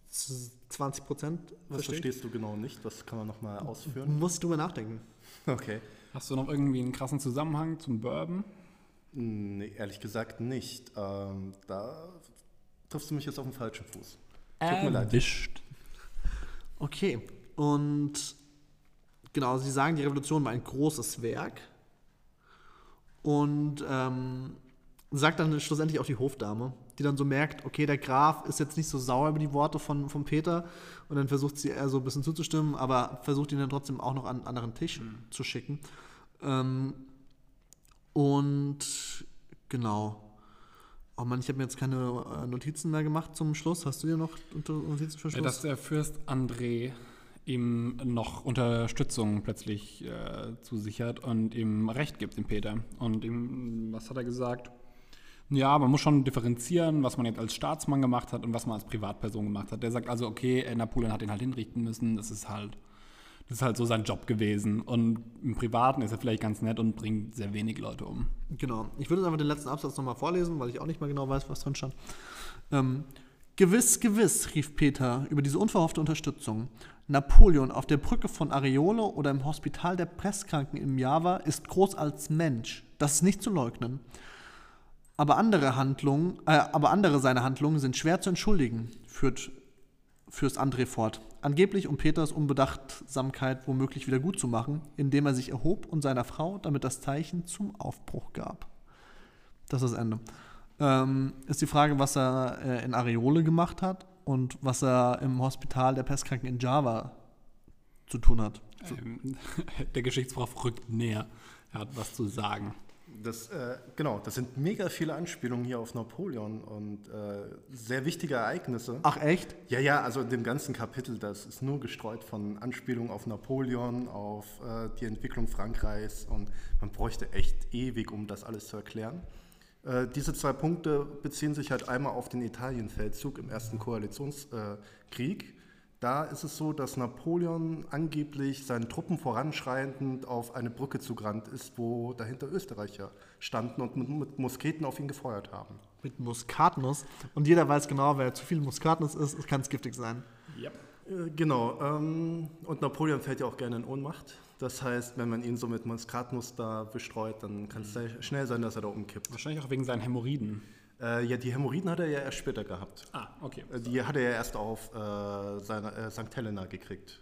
Z- 20 Prozent Was verstehe ich. verstehst du genau nicht? Was kann man nochmal ausführen? Muss ich drüber nachdenken. Okay. Hast du noch irgendwie einen krassen Zusammenhang zum Bourbon? Nee, ehrlich gesagt nicht. Ähm, da triffst du mich jetzt auf den falschen Fuß. Tut mir leid. Erwischt. Okay, und genau, Sie sagen, die Revolution war ein großes Werk. Und ähm, sagt dann schlussendlich auch die Hofdame, die dann so merkt, okay, der Graf ist jetzt nicht so sauer über die Worte von, von Peter und dann versucht sie eher so ein bisschen zuzustimmen, aber versucht ihn dann trotzdem auch noch an einen anderen Tisch zu schicken. Ähm, und genau. Oh Mann, ich habe mir jetzt keine äh, Notizen mehr gemacht zum Schluss. Hast du dir noch Notizen für Schluss? Dass der Fürst André ihm noch Unterstützung plötzlich äh, zusichert und ihm Recht gibt, dem Peter. Und ihm, was hat er gesagt? Ja, man muss schon differenzieren, was man jetzt als Staatsmann gemacht hat und was man als Privatperson gemacht hat. Der sagt also, okay, Napoleon hat ihn halt hinrichten müssen, das ist halt, das ist halt so sein Job gewesen. Und im Privaten ist er vielleicht ganz nett und bringt sehr wenig Leute um. Genau. Ich würde jetzt einfach den letzten Absatz nochmal vorlesen, weil ich auch nicht mehr genau weiß, was drin stand. Ähm, gewiss, gewiss, rief Peter über diese unverhoffte Unterstützung. Napoleon auf der Brücke von Areolo oder im Hospital der Presskranken im Java ist groß als Mensch. Das ist nicht zu leugnen. Aber andere Handlungen, äh, aber andere seine Handlungen sind schwer zu entschuldigen, führt Fürst André fort. Angeblich, um Peters Unbedachtsamkeit womöglich wieder gut zu machen, indem er sich erhob und seiner Frau damit das Zeichen zum Aufbruch gab. Das ist das Ende. Ähm, ist die Frage, was er äh, in Areole gemacht hat und was er im Hospital der Pestkranken in Java zu tun hat. Ähm, der Geschichtsprof rückt näher. Er hat was zu sagen. Das, äh, genau, das sind mega viele Anspielungen hier auf Napoleon und äh, sehr wichtige Ereignisse. Ach echt? Ja, ja, also in dem ganzen Kapitel, das ist nur gestreut von Anspielungen auf Napoleon, auf äh, die Entwicklung Frankreichs und man bräuchte echt ewig, um das alles zu erklären. Äh, diese zwei Punkte beziehen sich halt einmal auf den Italienfeldzug im Ersten Koalitionskrieg. Da ist es so, dass Napoleon angeblich seinen Truppen voranschreitend auf eine Brücke zugerannt ist, wo dahinter Österreicher standen und mit, mit Musketen auf ihn gefeuert haben. Mit Muskatnuss. Und jeder weiß genau, wer zu viel Muskatnuss ist, kann es giftig sein. Yep. Äh, Genau, ähm, und Napoleon fällt ja auch gerne in Ohnmacht. Das heißt, wenn man ihn so mit Muskatnuss da bestreut, dann kann es sehr schnell sein, dass er da umkippt. Wahrscheinlich auch wegen seinen Hämorrhoiden. Äh, ja, die Hämorrhoiden hat er ja erst später gehabt. Ah, okay. Äh, Die hat er ja erst auf äh, seine, äh, St. Helena gekriegt.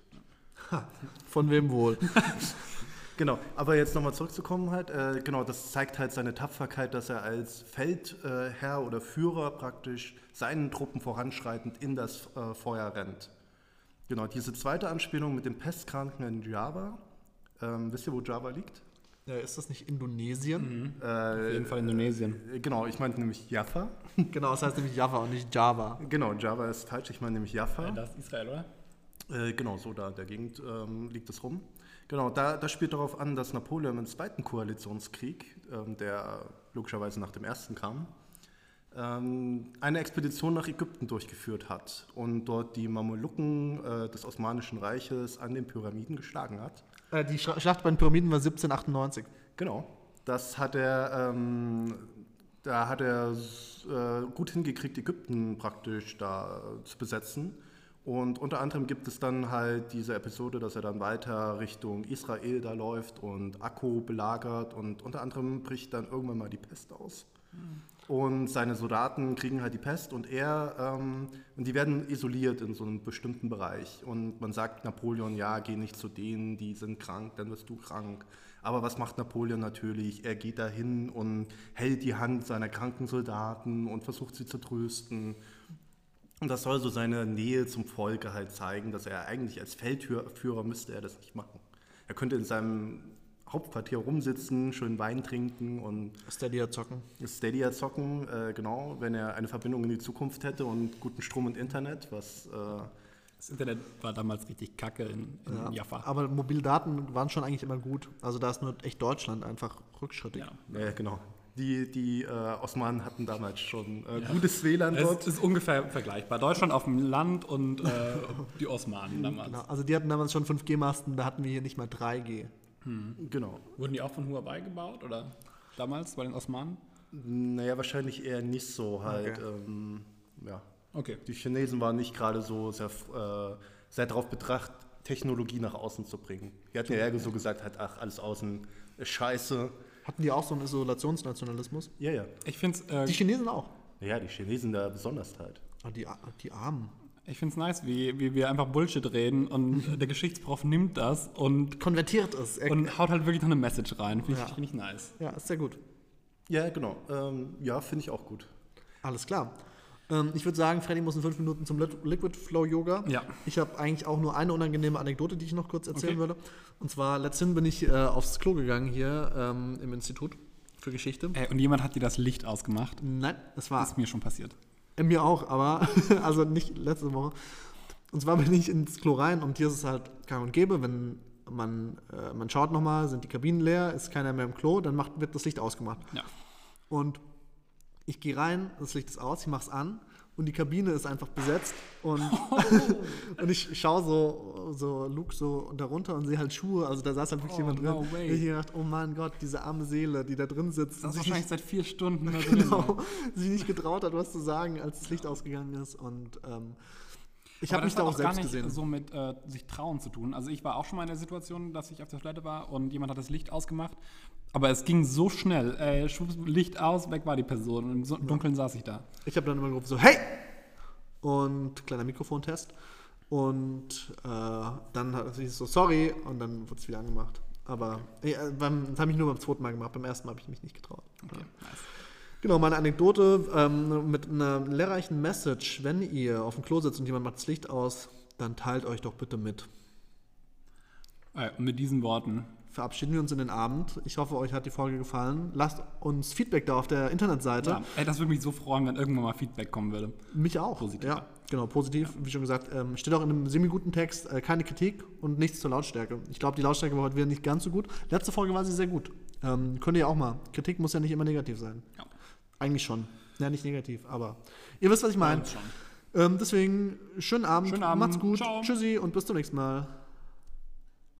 Von wem wohl? Genau, aber jetzt nochmal zurückzukommen halt, äh, genau, das zeigt halt seine Tapferkeit, dass er als Feldherr oder Führer praktisch seinen Truppen voranschreitend in das äh, Feuer rennt. Genau, diese zweite Anspielung mit dem Pestkranken in Java, ähm, wisst ihr, wo Java liegt? Ja, ist das nicht Indonesien? Auf jeden Fall Indonesien. Äh, genau, ich meinte nämlich Jaffa. Genau, das heißt nämlich Java und nicht Java. Genau, Java ist falsch, ich meine nämlich Jaffa. Das ist Israel, oder? Äh, genau, so da in der Gegend ähm, liegt es rum. Genau, da, das spielt darauf an, dass Napoleon im Zweiten Koalitionskrieg, ähm, der logischerweise nach dem Ersten kam, ähm, eine Expedition nach Ägypten durchgeführt hat und dort die Mamelucken äh, des Osmanischen Reiches an den Pyramiden geschlagen hat. Äh, die Schla- Schlacht bei den Pyramiden war 1798. Genau, das hat er, ähm, da hat er äh, gut hingekriegt, Ägypten praktisch da äh, zu besetzen. Und unter anderem gibt es dann halt diese Episode, dass er dann weiter Richtung Israel da läuft und Akko belagert und unter anderem bricht dann irgendwann mal die Pest aus. Und seine Soldaten kriegen halt die Pest und er, ähm, und die werden isoliert in so einem bestimmten Bereich. Und man sagt Napoleon, ja, geh nicht zu denen, die sind krank, dann wirst du krank. Aber was macht Napoleon natürlich? Er geht dahin und hält die Hand seiner kranken Soldaten und versucht sie zu trösten. Und das soll so seine Nähe zum Volke halt zeigen, dass er eigentlich als Feldführer müsste er das nicht machen. Er könnte in seinem Hauptquartier rumsitzen, schön Wein trinken und Stadia zocken. Stadia zocken, äh, genau, wenn er eine Verbindung in die Zukunft hätte und guten Strom und Internet, was äh, Das Internet war damals richtig kacke in, in Ja. Jaffa. Aber Mobildaten waren schon eigentlich immer gut. Also da ist nur echt Deutschland einfach rückschrittig. Ja. ja, genau. Die, die äh, Osmanen hatten damals schon äh, gutes WLAN dort. Es ist ungefähr vergleichbar. Deutschland auf dem Land und äh, die Osmanen damals. Genau. Also die hatten damals schon 5G-Masten, da hatten wir hier nicht mal 3G. Genau. Wurden die auch von Huawei gebaut oder damals bei den Osmanen? Naja, wahrscheinlich eher nicht so halt. Okay. Ähm, ja. Okay. Die Chinesen waren nicht gerade so sehr, äh, sehr darauf bedacht, Technologie nach außen zu bringen. Die hatten ja eher so gesagt, halt, ach, alles außen ist scheiße. Hatten die auch so einen Isolationsnationalismus? Ja, ja. Ich finde es äh, Die Chinesen auch. Ja, die Chinesen da besonders halt. Ah, die, die Armen. Ich find's nice, wie, wie wir einfach Bullshit reden und der Geschichtsprof nimmt das und, Konvertiert es. Er, und haut halt wirklich noch eine Message rein. Finde ich, Ja. find ich nice. ja, ist sehr gut. Ja, genau. Ähm, ja, finde ich auch gut. Alles klar. Ähm, ich würde sagen, Freddy muss in fünf Minuten zum Li- Liquid Flow Yoga. Ja. Ich habe eigentlich auch nur eine unangenehme Anekdote, die ich noch kurz erzählen Okay. würde. Und zwar, letztens bin ich äh, aufs Klo gegangen hier ähm, im Institut für Geschichte. Ey, und jemand hat dir das Licht ausgemacht. Nein, es war Ist mir schon passiert. Äh, Mir auch, aber also nicht letzte Woche. Und zwar bin ich ins Klo rein und hier ist es halt gang und gäbe, wenn man, äh, man schaut nochmal, sind die Kabinen leer, ist keiner mehr im Klo, dann macht, wird das Licht ausgemacht. Ja. Und ich gehe rein, das Licht ist aus, ich mache es an und die Kabine ist einfach besetzt und, und ich schaue so, so Luke so darunter und sehe halt Schuhe, also da saß halt wirklich Oh, jemand drin. no way. Und ich gedacht, oh mein Gott, diese arme Seele, die da drin sitzt. Das ist wahrscheinlich seit vier Stunden nicht, genau, sich nicht getraut hat, was zu sagen, als das Licht ausgegangen ist und ähm, ich habe mich da auch gar selbst nicht gesehen. so mit äh, sich trauen zu tun. Also ich war auch schon mal in der Situation, dass ich auf der Toilette war und jemand hat das Licht ausgemacht. Aber es ging so schnell. Äh, schwupps, Licht aus, weg war die Person. Und im so Dunkeln saß ich da. Ich habe dann immer gerufen so, hey! Und kleiner Mikrofontest. Und äh, dann hat sie so, sorry, und dann wurde es wieder angemacht. Aber äh, beim, das habe ich nur beim zweiten Mal gemacht, beim ersten Mal habe ich mich nicht getraut. Okay, nice. Genau, meine Anekdote ähm, mit einer lehrreichen Message, wenn ihr auf dem Klo sitzt und jemand macht das Licht aus, dann teilt euch doch bitte mit. Äh, und mit diesen Worten. Verabschieden wir uns in den Abend. Ich hoffe, euch hat die Folge gefallen. Lasst uns Feedback da auf der Internetseite. Ja, ey, das würde mich so freuen, wenn irgendwann mal Feedback kommen würde. Mich auch. Positiv. Ja, genau, positiv. Wie schon gesagt, ähm, steht auch in einem semi-guten Text, äh, keine Kritik und nichts zur Lautstärke. Ich glaube, die Lautstärke war heute wieder nicht ganz so gut. Letzte Folge war sie sehr gut. Ähm, könnt ihr ja auch mal. Kritik muss ja nicht immer negativ sein. Ja. Eigentlich schon. Ja, nicht negativ, aber ihr wisst, was ich meine. Ähm, deswegen, schönen Abend, Schönen Abend. macht's gut, Ciao. tschüssi und bis zum nächsten Mal.